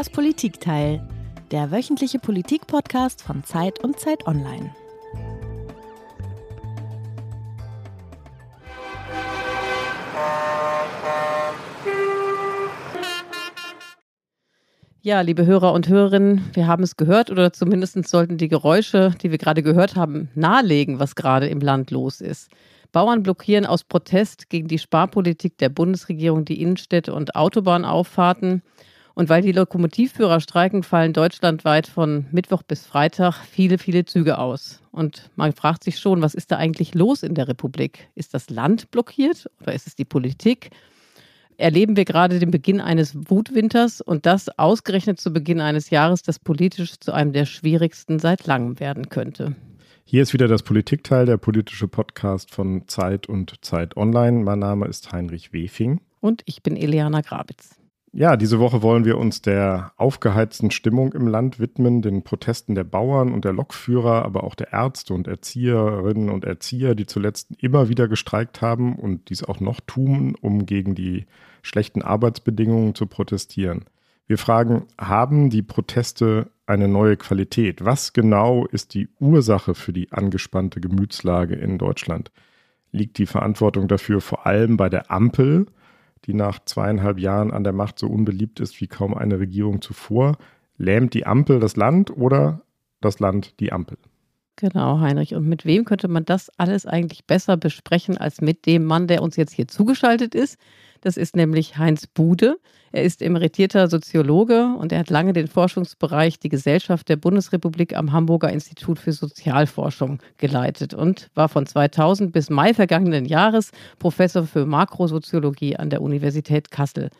Das Politikteil, der wöchentliche Politik-Podcast von Zeit und Zeit Online. Ja, liebe Hörer und Hörerinnen, wir haben es gehört oder zumindest sollten die Geräusche, die wir gerade gehört haben, nahelegen, was gerade im Land los ist. Bauern blockieren aus Protest gegen die Sparpolitik der Bundesregierung die Innenstädte und Autobahnauffahrten. Und weil die Lokomotivführer streiken, fallen deutschlandweit von Mittwoch bis Freitag viele, viele Züge aus. Und man fragt sich schon, was ist da eigentlich los in der Republik? Ist das Land blockiert oder ist es die Politik? erleben wir gerade den Beginn eines Wutwinters und das ausgerechnet zu Beginn eines Jahres, das politisch zu einem der schwierigsten seit langem werden könnte. Hier ist wieder das Politikteil, der politische Podcast von Zeit und Zeit Online. Mein Name ist Heinrich Wefing. Und ich bin Eliana Grabitz. Ja, diese Woche wollen wir uns der aufgeheizten Stimmung im Land widmen, den Protesten der Bauern und der Lokführer, aber auch der Ärzte und Erzieherinnen und Erzieher, die zuletzt immer wieder gestreikt haben und dies auch noch tun, um gegen die schlechten Arbeitsbedingungen zu protestieren. Wir fragen, haben die Proteste eine neue Qualität? Was genau ist die Ursache für die angespannte Gemütslage in Deutschland? Liegt die Verantwortung dafür vor allem bei der Ampel, die nach zweieinhalb Jahren an der Macht so unbeliebt ist wie kaum eine Regierung zuvor? Lähmt die Ampel das Land oder das Land die Ampel? Genau, Heinrich. Und mit wem könnte man das alles eigentlich besser besprechen als mit dem Mann, der uns jetzt hier zugeschaltet ist? Das ist nämlich Heinz Bude. Er ist emeritierter Soziologe und er hat lange den Forschungsbereich die Gesellschaft der Bundesrepublik am Hamburger Institut für Sozialforschung geleitet und war von 2000 bis Mai vergangenen Jahres Professor für Makrosoziologie an der Universität Kassel.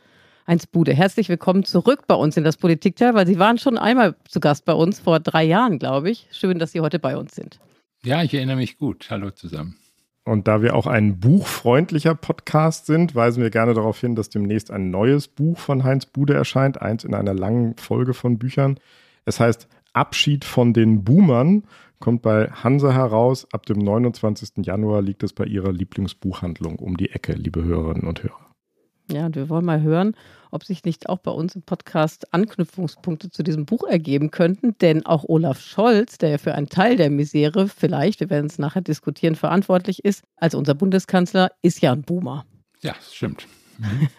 Heinz Bude, herzlich willkommen zurück bei uns in das Politikteil, weil Sie waren schon einmal zu Gast bei uns vor drei Jahren, glaube ich. Schön, dass Sie heute bei uns sind. Ja, ich erinnere mich gut. Hallo zusammen. Und da wir auch ein buchfreundlicher Podcast sind, weisen wir gerne darauf hin, dass demnächst ein neues Buch von Heinz Bude erscheint, eins in einer langen Folge von Büchern. Es heißt Abschied von den Boomern, kommt bei Hanse heraus. Ab dem 29. Januar liegt es bei Ihrer Lieblingsbuchhandlung um die Ecke, liebe Hörerinnen und Hörer. Ja, und wir wollen mal hören, ob sich nicht auch bei uns im Podcast Anknüpfungspunkte zu diesem Buch ergeben könnten. Denn auch Olaf Scholz, der ja für einen Teil der Misere vielleicht, wir werden es nachher diskutieren, verantwortlich ist, als unser Bundeskanzler, ist ja ein Boomer. Ja, stimmt.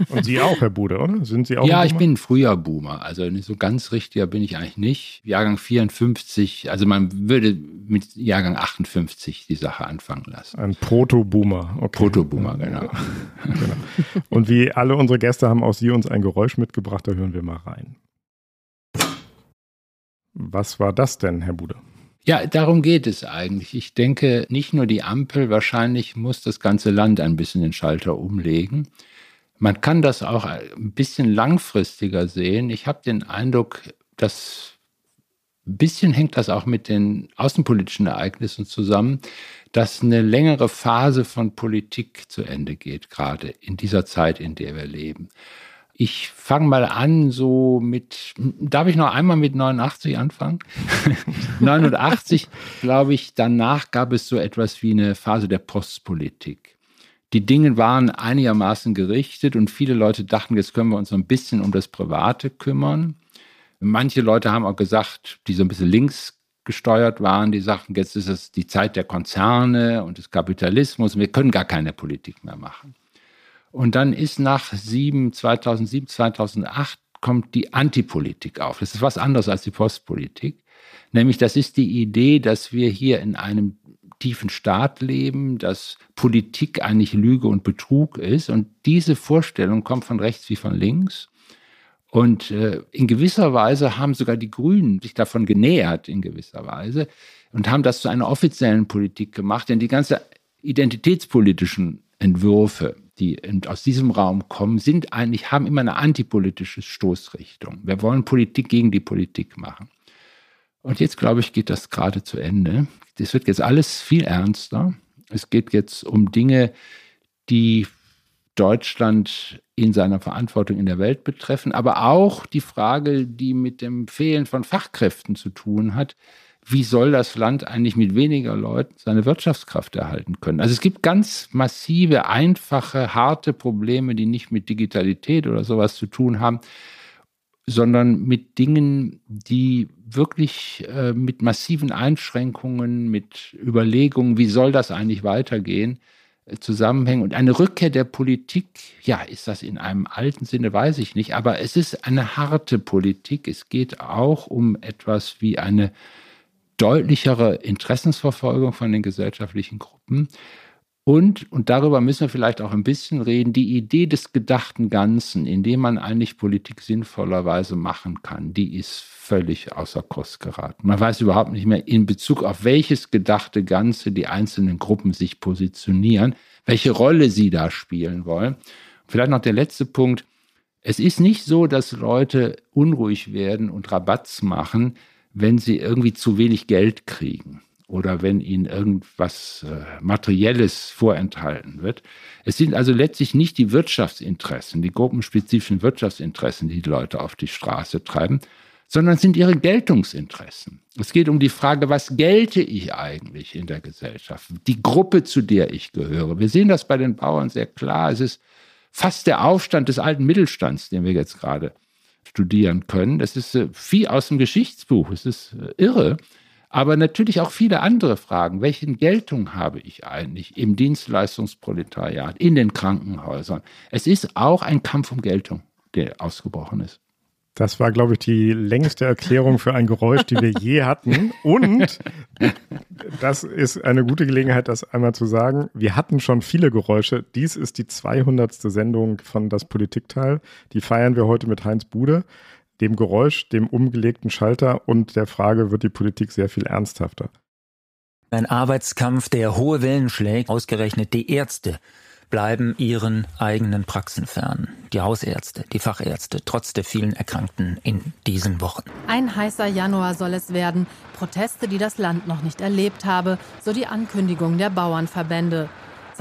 Und Sie auch, Herr Bude, oder? Sind Sie auch? Ja, ich bin ein früher Boomer. Also so ganz richtiger bin ich eigentlich nicht. Jahrgang 54, also man würde mit Jahrgang 58 die Sache anfangen lassen. Ein Proto-Boomer. Okay. Proto-Boomer, genau. genau. Und wie alle unsere Gäste haben auch Sie uns ein Geräusch mitgebracht, da hören wir mal rein. Was war das denn, Herr Bude? Ja, darum geht es eigentlich. Ich denke, nicht nur die Ampel, wahrscheinlich muss das ganze Land ein bisschen den Schalter umlegen. Man kann das auch ein bisschen langfristiger sehen. Ich habe den Eindruck, dass ein bisschen hängt das auch mit den außenpolitischen Ereignissen zusammen, dass eine längere Phase von Politik zu Ende geht, gerade in dieser Zeit, in der wir leben. Ich fange mal an, so mit, darf ich noch einmal mit 89 anfangen? 89, glaube ich, danach gab es so etwas wie eine Phase der Postpolitik die Dinge waren einigermaßen gerichtet und viele Leute dachten, jetzt können wir uns so ein bisschen um das Private kümmern. Manche Leute haben auch gesagt, die so ein bisschen links gesteuert waren, die sagten, jetzt ist es die Zeit der Konzerne und des Kapitalismus, wir können gar keine Politik mehr machen. Und dann ist nach 7, 2007, 2008 kommt die Antipolitik auf. Das ist was anderes als die Postpolitik. Nämlich, das ist die Idee, dass wir hier in einem tiefen Staat leben, dass Politik eigentlich Lüge und Betrug ist. Und diese Vorstellung kommt von rechts wie von links. Und äh, in gewisser Weise haben sogar die Grünen sich davon genähert, in gewisser Weise, und haben das zu einer offiziellen Politik gemacht. Denn die ganze identitätspolitischen Entwürfe, die aus diesem Raum kommen, sind eigentlich, haben immer eine antipolitische Stoßrichtung. Wir wollen Politik gegen die Politik machen. Und jetzt, glaube ich, geht das gerade zu Ende. Das wird jetzt alles viel ernster. Es geht jetzt um Dinge, die Deutschland in seiner Verantwortung in der Welt betreffen, aber auch die Frage, die mit dem Fehlen von Fachkräften zu tun hat. Wie soll das Land eigentlich mit weniger Leuten seine Wirtschaftskraft erhalten können? Also es gibt ganz massive, einfache, harte Probleme, die nicht mit Digitalität oder sowas zu tun haben, sondern mit Dingen, die wirklich äh, mit massiven Einschränkungen, mit Überlegungen, wie soll das eigentlich weitergehen, äh, zusammenhängen. Und eine Rückkehr der Politik, ja, ist das in einem alten Sinne, weiß ich nicht, aber es ist eine harte Politik. Es geht auch um etwas wie eine deutlichere Interessensverfolgung von den gesellschaftlichen Gruppen. Und, und darüber müssen wir vielleicht auch ein bisschen reden, die Idee des gedachten Ganzen, in dem man eigentlich Politik sinnvollerweise machen kann, die ist völlig außer Kurs geraten. Man weiß überhaupt nicht mehr, in Bezug auf welches gedachte Ganze die einzelnen Gruppen sich positionieren, welche Rolle sie da spielen wollen. Vielleicht noch der letzte Punkt. Es ist nicht so, dass Leute unruhig werden und Rabatz machen, wenn sie irgendwie zu wenig Geld kriegen oder wenn ihnen irgendwas äh, Materielles vorenthalten wird. Es sind also letztlich nicht die Wirtschaftsinteressen, die gruppenspezifischen Wirtschaftsinteressen, die die Leute auf die Straße treiben, sondern sind ihre Geltungsinteressen. Es geht um die Frage, was gelte ich eigentlich in der Gesellschaft? Die Gruppe, zu der ich gehöre. Wir sehen das bei den Bauern sehr klar. Es ist fast der Aufstand des alten Mittelstands, den wir jetzt gerade studieren können. Das ist äh, wie aus dem Geschichtsbuch. Es ist äh, irre aber natürlich auch viele andere Fragen. Welchen Geltung habe ich eigentlich im Dienstleistungsproletariat, in den Krankenhäusern? Es ist auch ein Kampf um Geltung, der ausgebrochen ist. Das war, glaube ich, die längste Erklärung für ein Geräusch, die wir je hatten. Und das ist eine gute Gelegenheit, das einmal zu sagen. Wir hatten schon viele Geräusche. Dies ist die 200. Sendung von Das Politikteil. Die feiern wir heute mit Heinz Bude dem Geräusch, dem umgelegten Schalter und der Frage, wird die Politik sehr viel ernsthafter. Ein Arbeitskampf, der hohe Wellen schlägt, ausgerechnet die Ärzte bleiben ihren eigenen Praxen fern. Die Hausärzte, die Fachärzte, trotz der vielen Erkrankten in diesen Wochen. Ein heißer Januar soll es werden. Proteste, die das Land noch nicht erlebt habe, so die Ankündigung der Bauernverbände.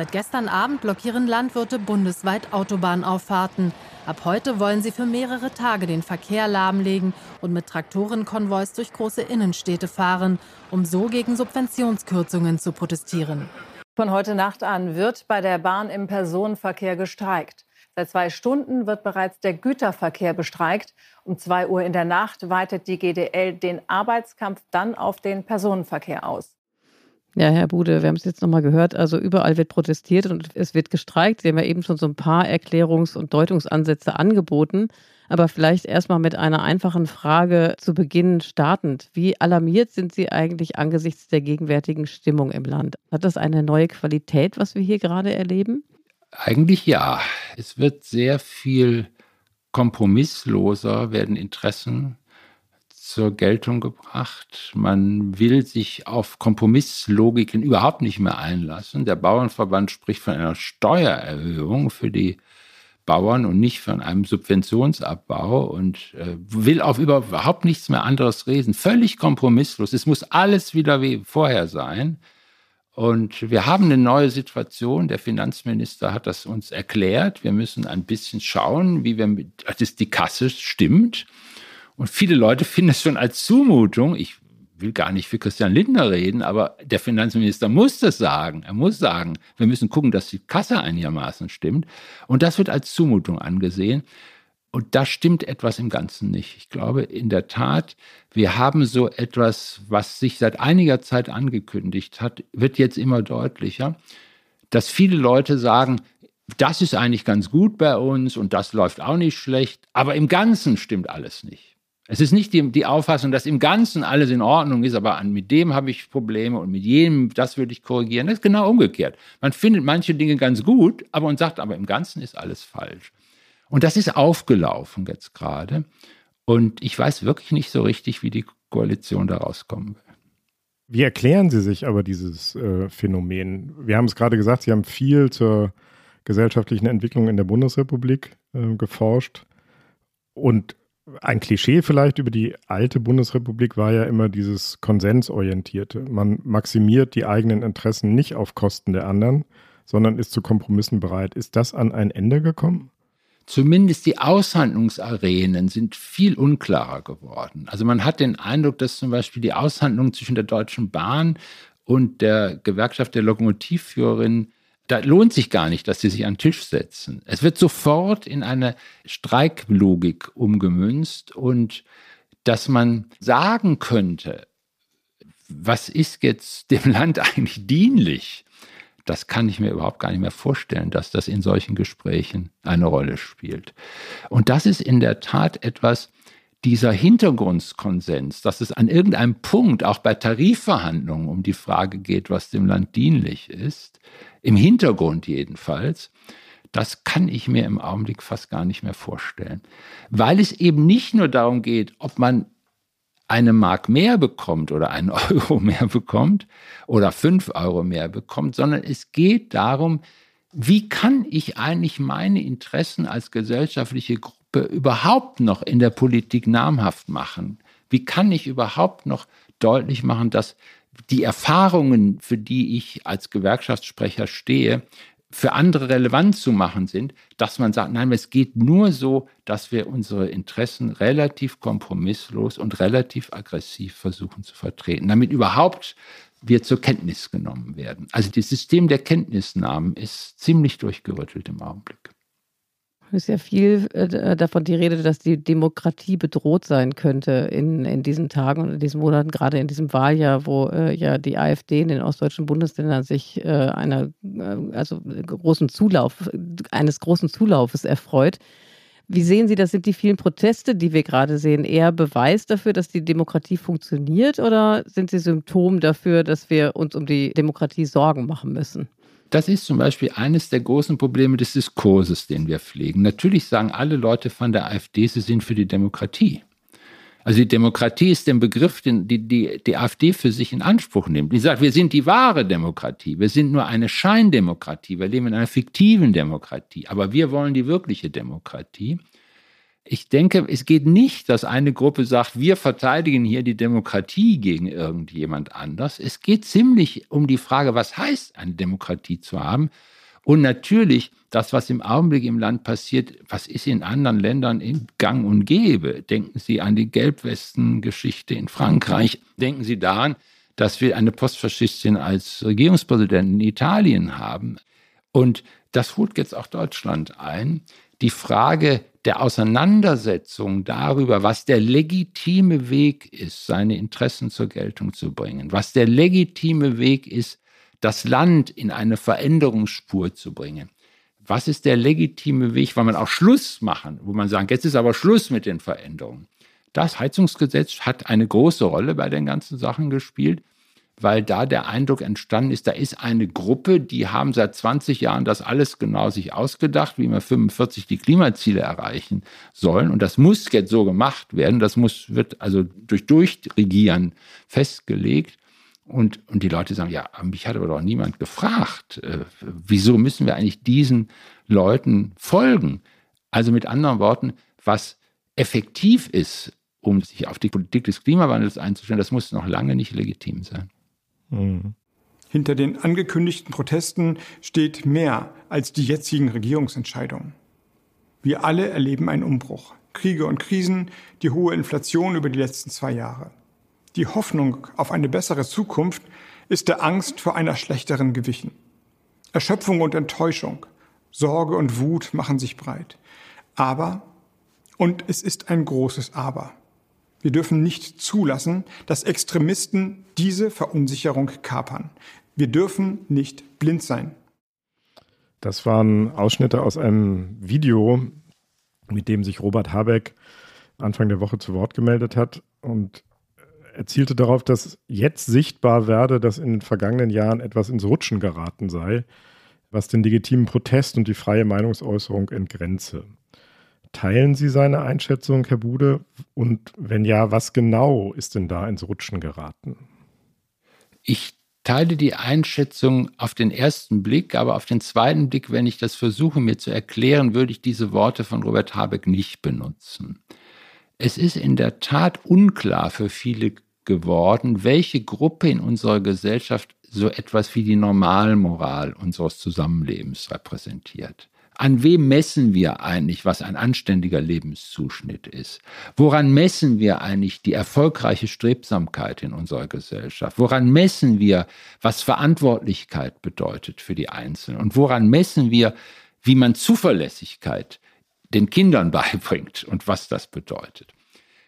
Seit gestern Abend blockieren Landwirte bundesweit Autobahnauffahrten. Ab heute wollen sie für mehrere Tage den Verkehr lahmlegen und mit Traktorenkonvois durch große Innenstädte fahren, um so gegen Subventionskürzungen zu protestieren. Von heute Nacht an wird bei der Bahn im Personenverkehr gestreikt. Seit zwei Stunden wird bereits der Güterverkehr bestreikt. Um zwei Uhr in der Nacht weitet die GDL den Arbeitskampf dann auf den Personenverkehr aus. Ja, Herr Bude, wir haben es jetzt nochmal gehört. Also überall wird protestiert und es wird gestreikt. Sie haben ja eben schon so ein paar Erklärungs- und Deutungsansätze angeboten. Aber vielleicht erstmal mit einer einfachen Frage zu Beginn startend. Wie alarmiert sind Sie eigentlich angesichts der gegenwärtigen Stimmung im Land? Hat das eine neue Qualität, was wir hier gerade erleben? Eigentlich ja. Es wird sehr viel kompromissloser, werden Interessen zur Geltung gebracht. Man will sich auf Kompromisslogiken überhaupt nicht mehr einlassen. Der Bauernverband spricht von einer Steuererhöhung für die Bauern und nicht von einem Subventionsabbau und äh, will auf überhaupt nichts mehr anderes reden. Völlig kompromisslos. Es muss alles wieder wie vorher sein. Und wir haben eine neue Situation. Der Finanzminister hat das uns erklärt. Wir müssen ein bisschen schauen, wie wir mit, dass die Kasse stimmt. Und viele Leute finden es schon als Zumutung. Ich will gar nicht für Christian Lindner reden, aber der Finanzminister muss das sagen. Er muss sagen, wir müssen gucken, dass die Kasse einigermaßen stimmt. Und das wird als Zumutung angesehen. Und da stimmt etwas im Ganzen nicht. Ich glaube in der Tat, wir haben so etwas, was sich seit einiger Zeit angekündigt hat, wird jetzt immer deutlicher, dass viele Leute sagen, das ist eigentlich ganz gut bei uns und das läuft auch nicht schlecht, aber im Ganzen stimmt alles nicht. Es ist nicht die, die Auffassung, dass im Ganzen alles in Ordnung ist, aber an, mit dem habe ich Probleme und mit jedem, das würde ich korrigieren. Das ist genau umgekehrt. Man findet manche Dinge ganz gut, aber man sagt, aber im Ganzen ist alles falsch. Und das ist aufgelaufen jetzt gerade. Und ich weiß wirklich nicht so richtig, wie die Koalition da rauskommen will. Wie erklären Sie sich aber dieses äh, Phänomen? Wir haben es gerade gesagt, Sie haben viel zur gesellschaftlichen Entwicklung in der Bundesrepublik äh, geforscht. Und ein Klischee vielleicht über die alte Bundesrepublik war ja immer dieses Konsensorientierte. Man maximiert die eigenen Interessen nicht auf Kosten der anderen, sondern ist zu Kompromissen bereit. Ist das an ein Ende gekommen? Zumindest die Aushandlungsarenen sind viel unklarer geworden. Also man hat den Eindruck, dass zum Beispiel die Aushandlungen zwischen der Deutschen Bahn und der Gewerkschaft der Lokomotivführerin da lohnt sich gar nicht, dass sie sich an den Tisch setzen. Es wird sofort in eine Streiklogik umgemünzt und dass man sagen könnte, was ist jetzt dem Land eigentlich dienlich? Das kann ich mir überhaupt gar nicht mehr vorstellen, dass das in solchen Gesprächen eine Rolle spielt. Und das ist in der Tat etwas, dieser Hintergrundskonsens, dass es an irgendeinem Punkt auch bei Tarifverhandlungen um die Frage geht, was dem Land dienlich ist, im Hintergrund jedenfalls, das kann ich mir im Augenblick fast gar nicht mehr vorstellen. Weil es eben nicht nur darum geht, ob man eine Mark mehr bekommt oder einen Euro mehr bekommt oder fünf Euro mehr bekommt, sondern es geht darum, wie kann ich eigentlich meine Interessen als gesellschaftliche Gruppe überhaupt noch in der Politik namhaft machen? Wie kann ich überhaupt noch deutlich machen, dass die Erfahrungen, für die ich als Gewerkschaftssprecher stehe, für andere relevant zu machen sind, dass man sagt, nein, es geht nur so, dass wir unsere Interessen relativ kompromisslos und relativ aggressiv versuchen zu vertreten, damit überhaupt wir zur Kenntnis genommen werden. Also das System der Kenntnisnahmen ist ziemlich durchgerüttelt im Augenblick. Ist ja viel äh, davon die Rede, dass die Demokratie bedroht sein könnte in, in diesen Tagen und in diesen Monaten, gerade in diesem Wahljahr, wo äh, ja die AfD in den ostdeutschen Bundesländern sich äh, einer äh, also großen Zulauf, eines großen Zulaufes erfreut. Wie sehen Sie das? Sind die vielen Proteste, die wir gerade sehen, eher Beweis dafür, dass die Demokratie funktioniert oder sind sie Symptom dafür, dass wir uns um die Demokratie Sorgen machen müssen? Das ist zum Beispiel eines der großen Probleme des Diskurses, den wir pflegen. Natürlich sagen alle Leute von der AfD, sie sind für die Demokratie. Also die Demokratie ist der Begriff, den die, die, die AfD für sich in Anspruch nimmt. Die sagt, wir sind die wahre Demokratie. Wir sind nur eine Scheindemokratie. Wir leben in einer fiktiven Demokratie. Aber wir wollen die wirkliche Demokratie. Ich denke, es geht nicht, dass eine Gruppe sagt, wir verteidigen hier die Demokratie gegen irgendjemand anders. Es geht ziemlich um die Frage, was heißt eine Demokratie zu haben. Und natürlich, das, was im Augenblick im Land passiert, was ist in anderen Ländern in Gang und Gäbe? Denken Sie an die Gelbwesten-Geschichte in Frankreich. Denken Sie daran, dass wir eine Postfaschistin als Regierungspräsidentin in Italien haben. Und das holt jetzt auch Deutschland ein. Die Frage der Auseinandersetzung darüber, was der legitime Weg ist, seine Interessen zur Geltung zu bringen, was der legitime Weg ist, das Land in eine Veränderungsspur zu bringen. Was ist der legitime Weg, weil man auch Schluss machen, wo man sagt, jetzt ist aber Schluss mit den Veränderungen. Das Heizungsgesetz hat eine große Rolle bei den ganzen Sachen gespielt weil da der Eindruck entstanden ist, da ist eine Gruppe, die haben seit 20 Jahren das alles genau sich ausgedacht, wie wir 45 die Klimaziele erreichen sollen. Und das muss jetzt so gemacht werden. Das muss, wird also durch Durchregieren festgelegt. Und, und die Leute sagen, ja, mich hat aber doch niemand gefragt. Äh, wieso müssen wir eigentlich diesen Leuten folgen? Also mit anderen Worten, was effektiv ist, um sich auf die Politik des Klimawandels einzustellen, das muss noch lange nicht legitim sein. Mhm. Hinter den angekündigten Protesten steht mehr als die jetzigen Regierungsentscheidungen. Wir alle erleben einen Umbruch. Kriege und Krisen, die hohe Inflation über die letzten zwei Jahre. Die Hoffnung auf eine bessere Zukunft ist der Angst vor einer schlechteren gewichen. Erschöpfung und Enttäuschung, Sorge und Wut machen sich breit. Aber, und es ist ein großes Aber, wir dürfen nicht zulassen, dass Extremisten diese Verunsicherung kapern. Wir dürfen nicht blind sein. Das waren Ausschnitte aus einem Video, mit dem sich Robert Habeck Anfang der Woche zu Wort gemeldet hat und erzielte darauf, dass jetzt sichtbar werde, dass in den vergangenen Jahren etwas ins Rutschen geraten sei, was den legitimen Protest und die freie Meinungsäußerung entgrenze. Teilen Sie seine Einschätzung, Herr Bude? Und wenn ja, was genau ist denn da ins Rutschen geraten? Ich teile die Einschätzung auf den ersten Blick, aber auf den zweiten Blick, wenn ich das versuche mir zu erklären, würde ich diese Worte von Robert Habeck nicht benutzen. Es ist in der Tat unklar für viele geworden, welche Gruppe in unserer Gesellschaft so etwas wie die Normalmoral unseres Zusammenlebens repräsentiert. An wem messen wir eigentlich, was ein anständiger Lebenszuschnitt ist? Woran messen wir eigentlich die erfolgreiche Strebsamkeit in unserer Gesellschaft? Woran messen wir, was Verantwortlichkeit bedeutet für die Einzelnen? Und woran messen wir, wie man Zuverlässigkeit den Kindern beibringt und was das bedeutet?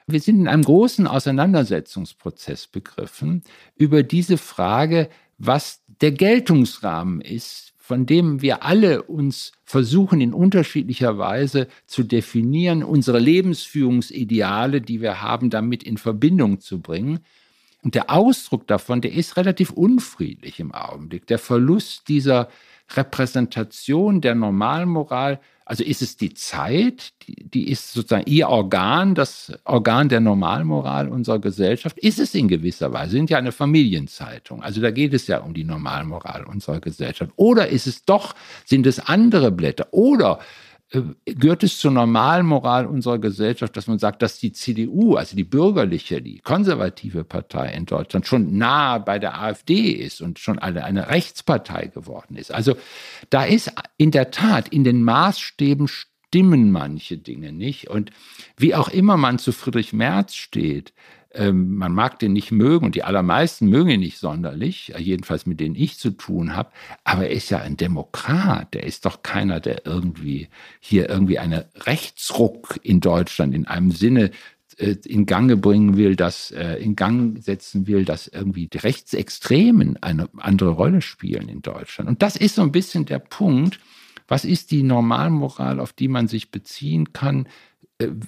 Wir sind in einem großen Auseinandersetzungsprozess begriffen über diese Frage, was der Geltungsrahmen ist, von dem wir alle uns versuchen in unterschiedlicher Weise zu definieren, unsere Lebensführungsideale, die wir haben, damit in Verbindung zu bringen. Und der Ausdruck davon, der ist relativ unfriedlich im Augenblick. Der Verlust dieser Repräsentation der Normalmoral, also ist es die Zeit, die, die, ist sozusagen ihr Organ, das Organ der Normalmoral unserer Gesellschaft, ist es in gewisser Weise, Wir sind ja eine Familienzeitung, also da geht es ja um die Normalmoral unserer Gesellschaft. Oder ist es doch, sind es andere Blätter? Oder gehört es zur Normalmoral unserer Gesellschaft, dass man sagt, dass die CDU, also die bürgerliche, die konservative Partei in Deutschland schon nahe bei der AfD ist und schon eine, eine Rechtspartei geworden ist. Also da ist in der Tat in den Maßstäben stimmen manche Dinge nicht. Und wie auch immer man zu Friedrich Merz steht, ähm, man mag den nicht mögen und die allermeisten mögen ihn nicht sonderlich, jedenfalls mit denen ich zu tun habe, aber er ist ja ein Demokrat, der ist doch keiner, der irgendwie hier irgendwie eine Rechtsruck in Deutschland in einem Sinne äh, in Gange bringen will, das äh, in Gang setzen will, dass irgendwie die Rechtsextremen eine andere Rolle spielen in Deutschland. Und das ist so ein bisschen der Punkt, was ist die Normalmoral, auf die man sich beziehen kann, äh,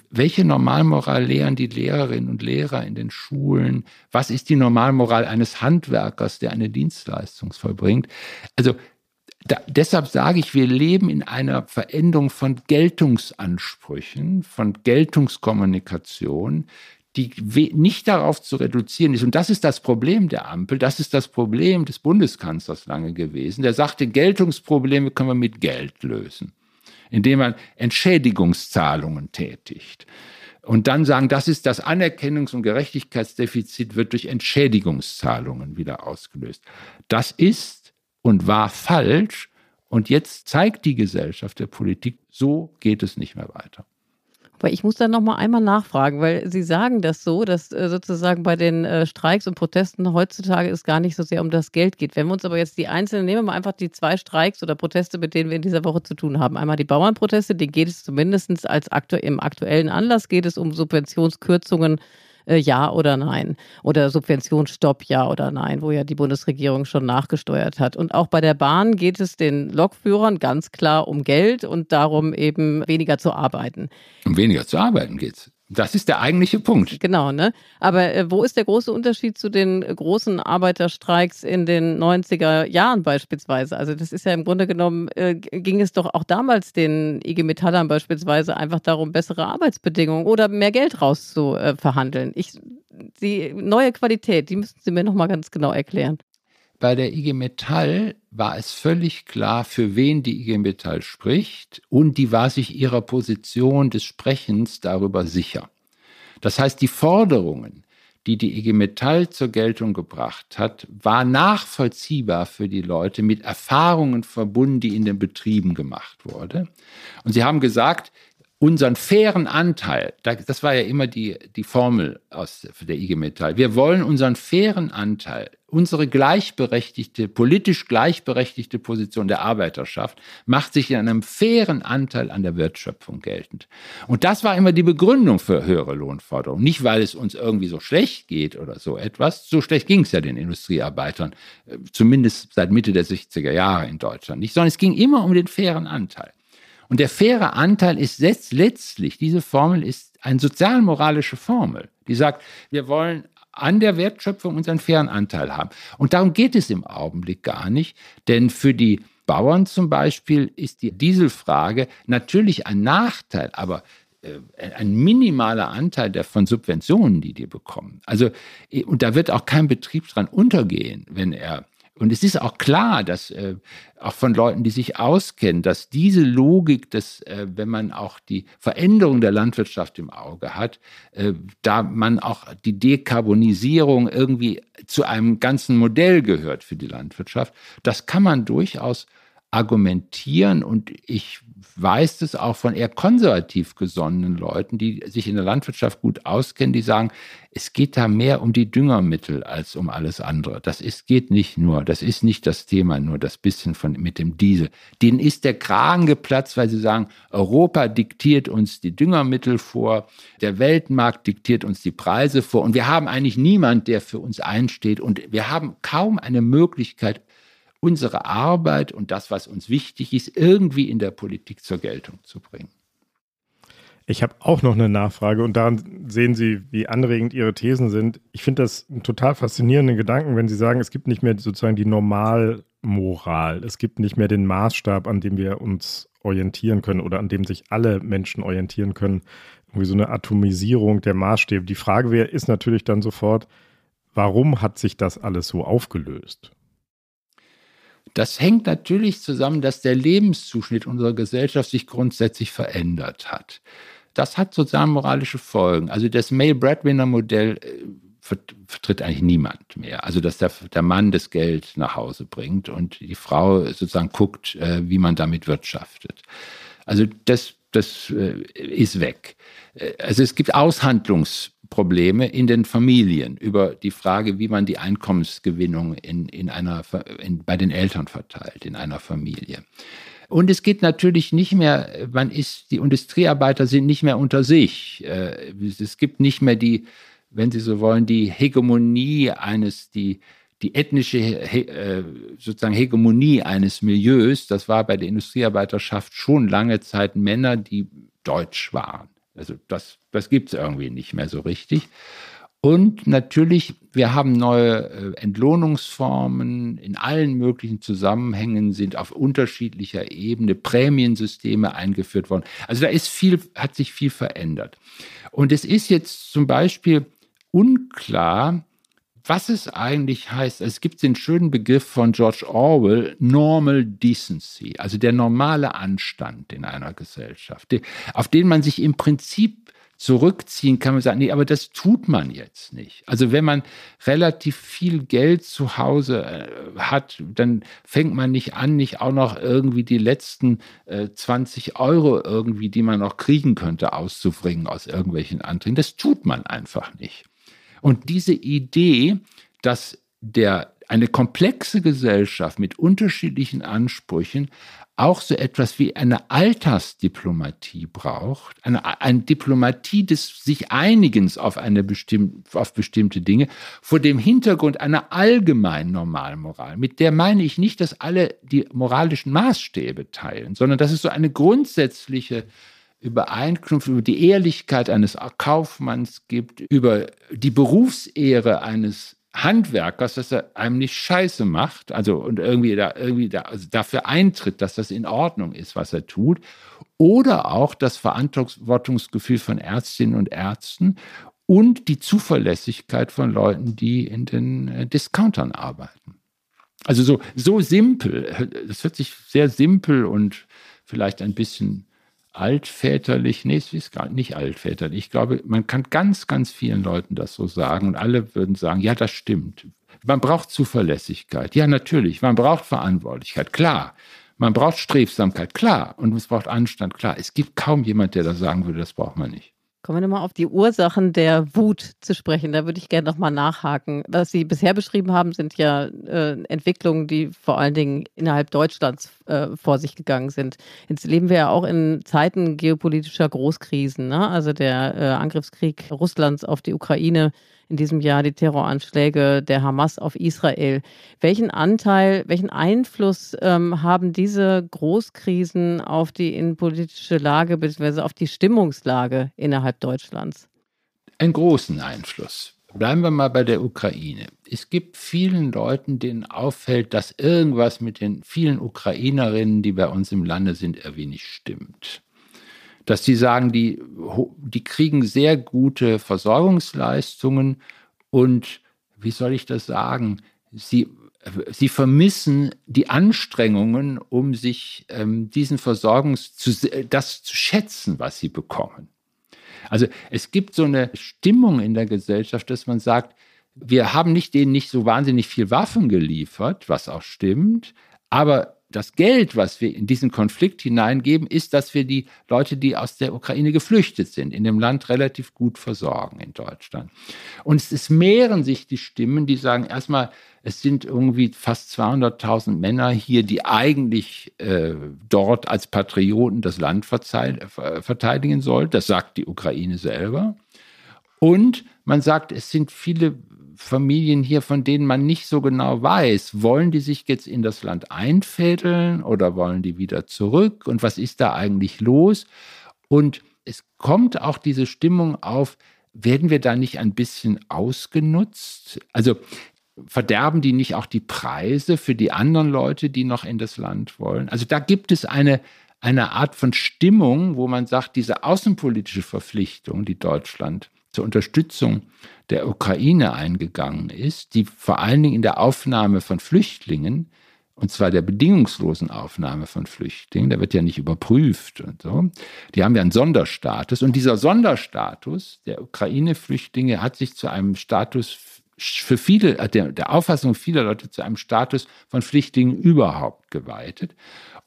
welche Normalmoral lehren die Lehrerinnen und Lehrer in den Schulen? Was ist die Normalmoral eines Handwerkers, der eine Dienstleistung vollbringt? Also da, deshalb sage ich, wir leben in einer Veränderung von Geltungsansprüchen, von Geltungskommunikation, die nicht darauf zu reduzieren ist. Und das ist das Problem der Ampel, das ist das Problem des Bundeskanzlers lange gewesen. Der sagte, Geltungsprobleme können wir mit Geld lösen indem man Entschädigungszahlungen tätigt. Und dann sagen, das ist das Anerkennungs- und Gerechtigkeitsdefizit wird durch Entschädigungszahlungen wieder ausgelöst. Das ist und war falsch. Und jetzt zeigt die Gesellschaft der Politik, so geht es nicht mehr weiter. Aber ich muss da noch mal einmal nachfragen, weil Sie sagen das so, dass äh, sozusagen bei den äh, Streiks und Protesten heutzutage es gar nicht so sehr um das Geld geht. Wenn wir uns aber jetzt die einzelnen, nehmen wir mal einfach die zwei Streiks oder Proteste, mit denen wir in dieser Woche zu tun haben. Einmal die Bauernproteste, denen geht es zumindest als aktu im aktuellen Anlass, geht es um Subventionskürzungen äh, ja oder nein. Oder Subventionsstopp, ja oder nein, wo ja die Bundesregierung schon nachgesteuert hat. Und auch bei der Bahn geht es den Lokführern ganz klar um Geld und darum eben weniger zu arbeiten. Um weniger zu arbeiten geht's. Das ist der eigentliche Punkt. Genau, ne? Aber äh, wo ist der große Unterschied zu den großen Arbeiterstreiks in den 90er Jahren beispielsweise? Also das ist ja im Grunde genommen, äh, ging es doch auch damals den IG Metallern beispielsweise einfach darum, bessere Arbeitsbedingungen oder mehr Geld rauszuverhandeln. Ich, die neue Qualität, die müssen Sie mir nochmal ganz genau erklären. Bei der IG Metall war es völlig klar, für wen die IG Metall spricht und die war sich ihrer Position des Sprechens darüber sicher. Das heißt, die Forderungen, die die IG Metall zur Geltung gebracht hat, war nachvollziehbar für die Leute mit Erfahrungen verbunden, die in den Betrieben gemacht wurde. Und sie haben gesagt, unseren fairen Anteil, das war ja immer die, die Formel aus der IG Metall, wir wollen unseren fairen Anteil, unsere gleichberechtigte, politisch gleichberechtigte Position der Arbeiterschaft macht sich in einem fairen Anteil an der Wertschöpfung geltend. Und das war immer die Begründung für höhere Lohnforderungen. Nicht, weil es uns irgendwie so schlecht geht oder so etwas. So schlecht ging es ja den Industriearbeitern, äh, zumindest seit Mitte der 60er Jahre in Deutschland nicht, sondern es ging immer um den fairen Anteil. Und der faire Anteil ist letztlich, diese Formel ist eine sozialmoralische Formel, die sagt, wir wollen an der Wertschöpfung unseren fairen Anteil haben. Und darum geht es im Augenblick gar nicht, denn für die Bauern zum Beispiel ist die Dieselfrage natürlich ein Nachteil, aber äh, ein minimaler Anteil der von Subventionen, die die bekommen. Also, und da wird auch kein Betrieb dran untergehen, wenn er und es ist auch klar, dass äh, auch von Leuten, die sich auskennen, dass diese Logik, dass äh, wenn man auch die Veränderung der Landwirtschaft im Auge hat, äh, da man auch die Dekarbonisierung irgendwie zu einem ganzen Modell gehört für die Landwirtschaft, das kann man durchaus argumentieren. Und ich weiß es auch von eher konservativ gesonnenen Leuten, die sich in der Landwirtschaft gut auskennen, die sagen, es geht da mehr um die Düngermittel als um alles andere. Das ist, geht nicht nur, das ist nicht das Thema, nur das bisschen von, mit dem Diesel. Denen ist der Kragen geplatzt, weil sie sagen, Europa diktiert uns die Düngermittel vor, der Weltmarkt diktiert uns die Preise vor. Und wir haben eigentlich niemand, der für uns einsteht. Und wir haben kaum eine Möglichkeit, unsere Arbeit und das, was uns wichtig ist, irgendwie in der Politik zur Geltung zu bringen. Ich habe auch noch eine Nachfrage und daran sehen Sie, wie anregend Ihre Thesen sind. Ich finde das einen total faszinierenden Gedanken, wenn Sie sagen, es gibt nicht mehr sozusagen die Normalmoral. Es gibt nicht mehr den Maßstab, an dem wir uns orientieren können oder an dem sich alle Menschen orientieren können. Irgendwie so eine Atomisierung der Maßstäbe. Die Frage wäre, ist natürlich dann sofort, warum hat sich das alles so aufgelöst? Das hängt natürlich zusammen, dass der Lebenszuschnitt unserer Gesellschaft sich grundsätzlich verändert hat. Das hat sozialmoralische Folgen. Also das Male-Breadwinner-Modell äh, vertritt eigentlich niemand mehr. Also dass der, der, Mann das Geld nach Hause bringt und die Frau sozusagen guckt, äh, wie man damit wirtschaftet. Also das, das äh, ist weg. Also es gibt Aushandlungs Probleme in den Familien über die Frage, wie man die Einkommensgewinnung in, in einer, in, bei den Eltern verteilt, in einer Familie. Und es geht natürlich nicht mehr, man ist, die Industriearbeiter sind nicht mehr unter sich. Äh, es gibt nicht mehr die, wenn Sie so wollen, die Hegemonie eines, die, die ethnische äh, sozusagen Hegemonie eines Milieus. Das war bei der Industriearbeiterschaft schon lange Zeit Männer, die deutsch waren. Also das, das gibt es irgendwie nicht mehr so richtig. Und natürlich, wir haben neue äh, Entlohnungsformen in allen möglichen Zusammenhängen, sind auf unterschiedlicher Ebene Prämiensysteme eingeführt worden. Also da ist viel, hat sich viel verändert. Und es ist jetzt zum Beispiel unklar, was es eigentlich heißt. Es gibt den schönen Begriff von George Orwell, Normal Decency, also der normale Anstand in einer Gesellschaft, auf den man sich im Prinzip zurückziehen kann man sagen, nee, aber das tut man jetzt nicht. Also wenn man relativ viel Geld zu Hause äh, hat, dann fängt man nicht an, nicht auch noch irgendwie die letzten äh, 20 Euro irgendwie, die man noch kriegen könnte, auszubringen aus irgendwelchen Anträgen. Das tut man einfach nicht. Und diese Idee, dass der, eine komplexe Gesellschaft mit unterschiedlichen Ansprüchen auch so etwas wie eine Altersdiplomatie braucht, eine, eine Diplomatie des sich Einigens auf, eine bestimm, auf bestimmte Dinge, vor dem Hintergrund einer allgemeinen Normalmoral. Mit der meine ich nicht, dass alle die moralischen Maßstäbe teilen, sondern dass es so eine grundsätzliche Übereinkünfte über die Ehrlichkeit eines Kaufmanns gibt, über die Berufsehre eines Handwerkers, dass er einem nicht scheiße macht, also und irgendwie, da, irgendwie da, also dafür eintritt, dass das in Ordnung ist, was er tut. Oder auch das Verantwortungsgefühl von Ärztinnen und Ärzten und die Zuverlässigkeit von Leuten, die in den äh, Discountern arbeiten. Also so, so simpel, das hört sich sehr simpel und vielleicht ein bisschen altväterlich, nee, es ist gar nicht altväterlich. Ich glaube, man kann ganz, ganz vielen Leuten das so sagen und alle würden sagen, ja, das stimmt. Man braucht Zuverlässigkeit. Ja, natürlich. Man braucht Verantwortlichkeit. Klar. Man braucht Strebsamkeit. Klar. Und es braucht Anstand. Klar. Es gibt kaum jemand, der das sagen würde, das braucht man nicht. Kommen wir nochmal auf die Ursachen der Wut zu sprechen. Da würde ich gerne nochmal nachhaken. Was Sie bisher beschrieben haben, sind ja äh, Entwicklungen, die vor allen Dingen innerhalb Deutschlands äh, vor sich gegangen sind. Jetzt leben wir ja auch in Zeiten geopolitischer Großkrisen. Ne? Also der äh, Angriffskrieg Russlands auf die Ukraine in diesem Jahr die Terroranschläge der Hamas auf Israel. Welchen Anteil, welchen Einfluss ähm, haben diese Großkrisen auf die innenpolitische Lage bzw. auf die Stimmungslage innerhalb Deutschlands? Einen großen Einfluss. Bleiben wir mal bei der Ukraine. Es gibt vielen Leuten, denen auffällt, dass irgendwas mit den vielen Ukrainerinnen, die bei uns im Lande sind, irgendwie nicht stimmt dass die sagen, die, die kriegen sehr gute Versorgungsleistungen und wie soll ich das sagen? Sie, sie vermissen die Anstrengungen, um sich ähm, diesen Versorgungs zu, das zu schätzen, was sie bekommen. Also es gibt so eine Stimmung in der Gesellschaft, dass man sagt, wir haben nicht denen nicht so wahnsinnig viel Waffen geliefert, was auch stimmt, aber das Geld, was wir in diesen Konflikt hineingeben, ist, dass wir die Leute, die aus der Ukraine geflüchtet sind, in dem Land relativ gut versorgen in Deutschland. Und es, es mehren sich die Stimmen, die sagen erstmal, es sind irgendwie fast 200.000 Männer hier, die eigentlich äh, dort als Patrioten das Land verteidigen sollen. Das sagt die Ukraine selber. Und man sagt, es sind viele Familien hier, von denen man nicht so genau weiß, wollen die sich jetzt in das Land einfädeln oder wollen die wieder zurück und was ist da eigentlich los? Und es kommt auch diese Stimmung auf, werden wir da nicht ein bisschen ausgenutzt? Also verderben die nicht auch die Preise für die anderen Leute, die noch in das Land wollen? Also da gibt es eine, eine Art von Stimmung, wo man sagt, diese außenpolitische Verpflichtung, die Deutschland zur Unterstützung der Ukraine eingegangen ist, die vor allen Dingen in der Aufnahme von Flüchtlingen, und zwar der bedingungslosen Aufnahme von Flüchtlingen, der wird ja nicht überprüft und so, die haben ja einen Sonderstatus. Und dieser Sonderstatus der Ukraine-Flüchtlinge hat sich zu einem Status für viele, äh, der, der Auffassung vieler Leute zu einem Status von Flüchtlingen überhaupt geweitet.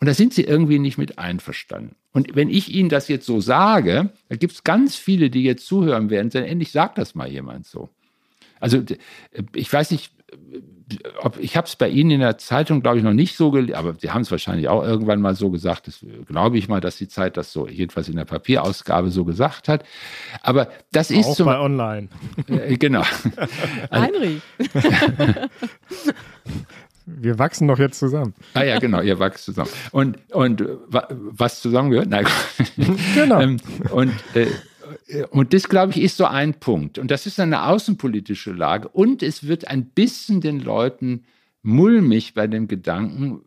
Und da sind sie irgendwie nicht mit einverstanden. Und wenn ich Ihnen das jetzt so sage, da gibt es ganz viele, die jetzt zuhören werden, dann endlich sagt das mal jemand so. Also ich weiß nicht, ob, ich habe es bei Ihnen in der Zeitung, glaube ich, noch nicht so gelesen, aber Sie haben es wahrscheinlich auch irgendwann mal so gesagt. Das glaube ich mal, dass die Zeit das so, jedenfalls in der Papierausgabe so gesagt hat. Aber das ist auch zum, bei online. Äh, genau. Heinrich. Wir wachsen doch jetzt zusammen. Ah ja, genau, ihr wachst zusammen. Und, und was zusammengehört? Nein. genau. Ähm, und, äh, und das, glaube ich, ist so ein Punkt. Und das ist eine außenpolitische Lage. Und es wird ein bisschen den Leuten mulmig bei dem Gedanken,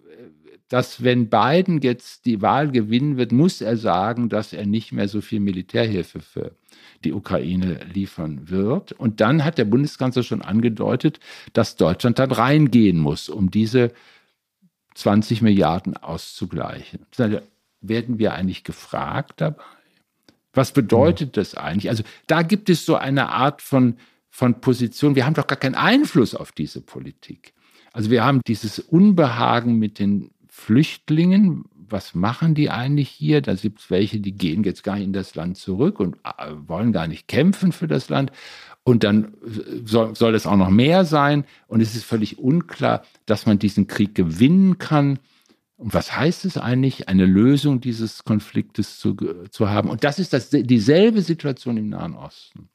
dass wenn Biden jetzt die Wahl gewinnen wird, muss er sagen, dass er nicht mehr so viel Militärhilfe für die Ukraine liefern wird. Und dann hat der Bundeskanzler schon angedeutet, dass Deutschland dann reingehen muss, um diese 20 Milliarden auszugleichen. Werden wir eigentlich gefragt dabei? Was bedeutet das eigentlich? Also da gibt es so eine Art von, von Position. Wir haben doch gar keinen Einfluss auf diese Politik. Also wir haben dieses Unbehagen mit den Flüchtlingen, was machen die eigentlich hier? Da gibt es welche, die gehen jetzt gar nicht in das Land zurück und äh, wollen gar nicht kämpfen für das Land. Und dann äh, soll, soll es auch noch mehr sein. Und es ist völlig unklar, dass man diesen Krieg gewinnen kann. Und was heißt es eigentlich, eine Lösung dieses Konfliktes zu, zu haben? Und das ist das, dieselbe Situation im Nahen Osten.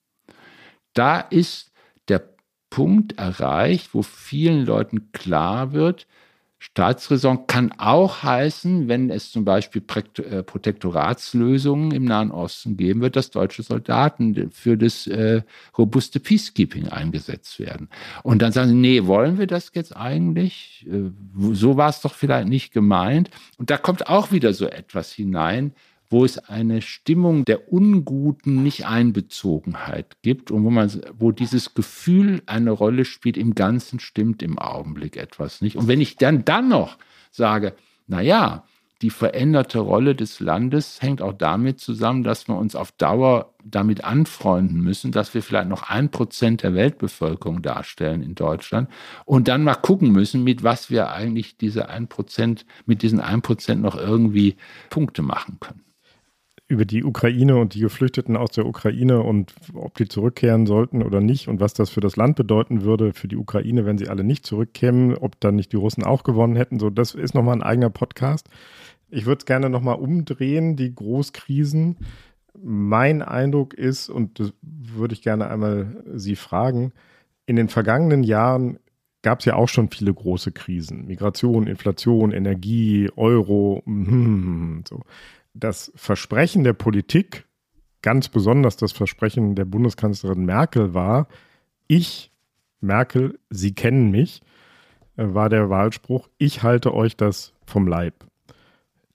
Da ist der Punkt erreicht, wo vielen Leuten klar wird, Staatsräson kann auch heißen, wenn es zum Beispiel äh, Protektoratslösungen im Nahen Osten geben wird, dass deutsche Soldaten für das äh, robuste Peacekeeping eingesetzt werden. Und dann sagen sie, nee, wollen wir das jetzt eigentlich? Äh, so war es doch vielleicht nicht gemeint. Und da kommt auch wieder so etwas hinein, wo es eine Stimmung der unguten Nicht-Einbezogenheit gibt und wo man, wo dieses Gefühl eine Rolle spielt, im Ganzen stimmt im Augenblick etwas nicht. Und wenn ich dann, dann noch sage, na ja, die veränderte Rolle des Landes hängt auch damit zusammen, dass wir uns auf Dauer damit anfreunden müssen, dass wir vielleicht noch ein Prozent der Weltbevölkerung darstellen in Deutschland und dann mal gucken müssen, mit was wir eigentlich diese ein Prozent, mit diesen ein Prozent noch irgendwie Punkte machen können über die Ukraine und die Geflüchteten aus der Ukraine und ob die zurückkehren sollten oder nicht und was das für das Land bedeuten würde, für die Ukraine, wenn sie alle nicht zurückkämen, ob dann nicht die Russen auch gewonnen hätten. So, das ist nochmal ein eigener Podcast. Ich würde es gerne nochmal umdrehen, die Großkrisen. Mein Eindruck ist, und das würde ich gerne einmal Sie fragen, in den vergangenen Jahren gab es ja auch schon viele große Krisen. Migration, Inflation, Energie, Euro, so das Versprechen der Politik, ganz besonders das Versprechen der Bundeskanzlerin Merkel war, ich, Merkel, Sie kennen mich, äh, war der Wahlspruch, ich halte euch das vom Leib.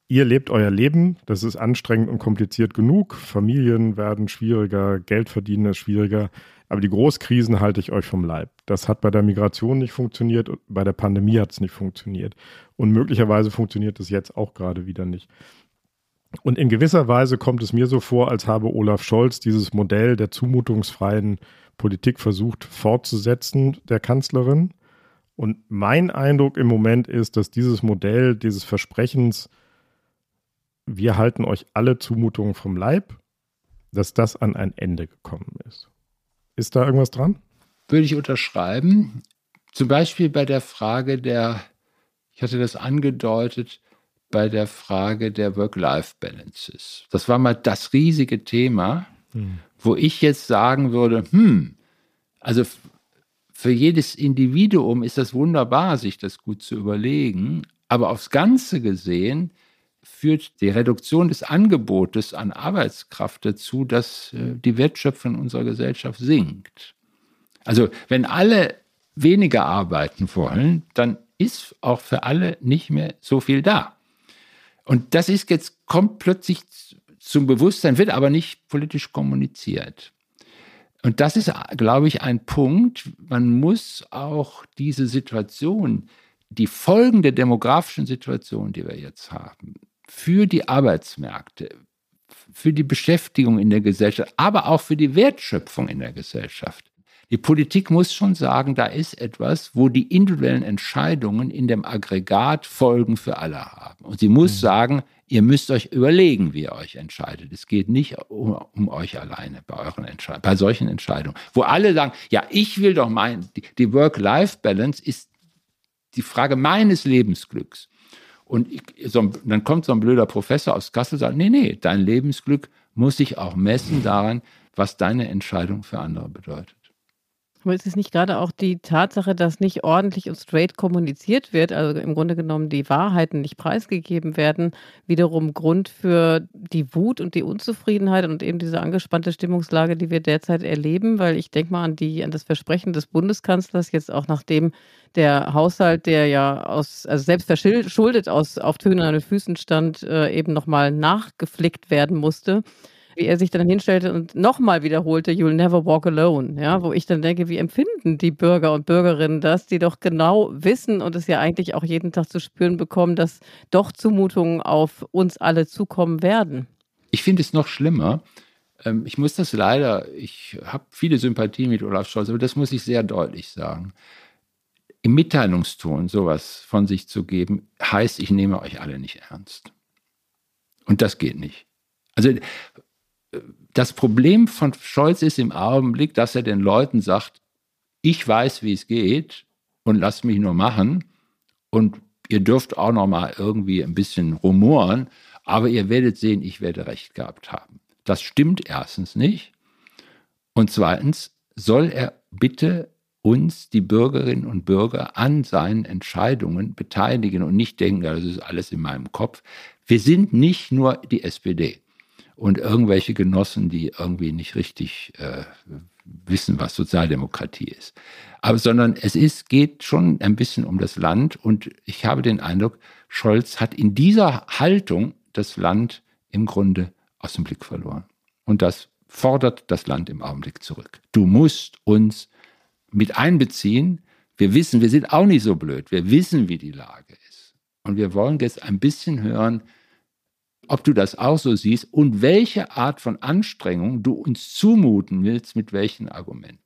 Ihr lebt euer Leben, das ist anstrengend und kompliziert genug, Familien werden schwieriger, Geld verdienen ist schwieriger, aber die Großkrisen halte ich euch vom Leib. Das hat bei der Migration nicht funktioniert, bei der Pandemie hat es nicht funktioniert. Und möglicherweise funktioniert es jetzt auch gerade wieder nicht. Und in gewisser Weise kommt es mir so vor, als habe Olaf Scholz dieses Modell der zumutungsfreien Politik versucht fortzusetzen, der Kanzlerin. Und mein Eindruck im Moment ist, dass dieses Modell, dieses Versprechens, wir halten euch alle Zumutungen vom Leib, dass das an ein Ende gekommen ist. Ist da irgendwas dran? Würde ich unterschreiben. Zum Beispiel bei der Frage der, ich hatte das angedeutet, bei der Frage der Work-Life-Balances. Das war mal das riesige Thema, hm. wo ich jetzt sagen würde, hm, also für jedes Individuum ist das wunderbar, sich das gut zu überlegen, aber aufs Ganze gesehen führt die Reduktion des Angebotes an Arbeitskraft dazu, dass äh, die Wertschöpfung unserer Gesellschaft sinkt. Also wenn alle weniger arbeiten wollen, dann ist auch für alle nicht mehr so viel da. Und das ist jetzt, kommt plötzlich zum Bewusstsein, wird aber nicht politisch kommuniziert. Und das ist, glaube ich, ein Punkt. Man muss auch diese Situation, die Folgen der demografischen Situation, die wir jetzt haben, für die Arbeitsmärkte, für die Beschäftigung in der Gesellschaft, aber auch für die Wertschöpfung in der Gesellschaft, die Politik muss schon sagen, da ist etwas, wo die individuellen Entscheidungen in dem Aggregat Folgen für alle haben. Und sie muss mhm. sagen, ihr müsst euch überlegen, wie ihr euch entscheidet. Es geht nicht um, um euch alleine bei euren Entscheidungen, bei solchen Entscheidungen, wo alle sagen, ja, ich will doch mein, die, die Work-Life-Balance ist die Frage meines Lebensglücks. Und ich, so, dann kommt so ein blöder Professor aus Kassel und sagt, nee, nee, dein Lebensglück muss sich auch messen daran, was deine Entscheidung für andere bedeutet. Aber ist es nicht gerade auch die Tatsache, dass nicht ordentlich und straight kommuniziert wird, also im Grunde genommen die Wahrheiten nicht preisgegeben werden, wiederum Grund für die Wut und die Unzufriedenheit und eben diese angespannte Stimmungslage, die wir derzeit erleben? Weil ich denke mal an, die, an das Versprechen des Bundeskanzlers, jetzt auch nachdem der Haushalt, der ja aus, also selbst verschuldet aus auf Tönen an den Füßen stand, äh, eben nochmal nachgeflickt werden musste wie er sich dann hinstellte und nochmal wiederholte, You'll never walk alone. Ja, wo ich dann denke, wie empfinden die Bürger und Bürgerinnen das, die doch genau wissen und es ja eigentlich auch jeden Tag zu spüren bekommen, dass doch Zumutungen auf uns alle zukommen werden. Ich finde es noch schlimmer. Ähm, ich muss das leider, ich habe viele Sympathie mit Olaf Scholz, aber das muss ich sehr deutlich sagen. Im Mitteilungston sowas von sich zu geben, heißt, ich nehme euch alle nicht ernst. Und das geht nicht. Also das Problem von Scholz ist im Augenblick, dass er den Leuten sagt, ich weiß, wie es geht und lasst mich nur machen und ihr dürft auch noch mal irgendwie ein bisschen rumoren, aber ihr werdet sehen, ich werde recht gehabt haben. Das stimmt erstens nicht und zweitens soll er bitte uns, die Bürgerinnen und Bürger, an seinen Entscheidungen beteiligen und nicht denken, das ist alles in meinem Kopf. Wir sind nicht nur die SPD und irgendwelche Genossen, die irgendwie nicht richtig äh, wissen, was Sozialdemokratie ist. Aber sondern es ist, geht schon ein bisschen um das Land und ich habe den Eindruck, Scholz hat in dieser Haltung das Land im Grunde aus dem Blick verloren. Und das fordert das Land im Augenblick zurück. Du musst uns mit einbeziehen. Wir wissen, wir sind auch nicht so blöd. Wir wissen, wie die Lage ist. Und wir wollen jetzt ein bisschen hören, ob du das auch so siehst und welche Art von Anstrengung du uns zumuten willst, mit welchen Argumenten.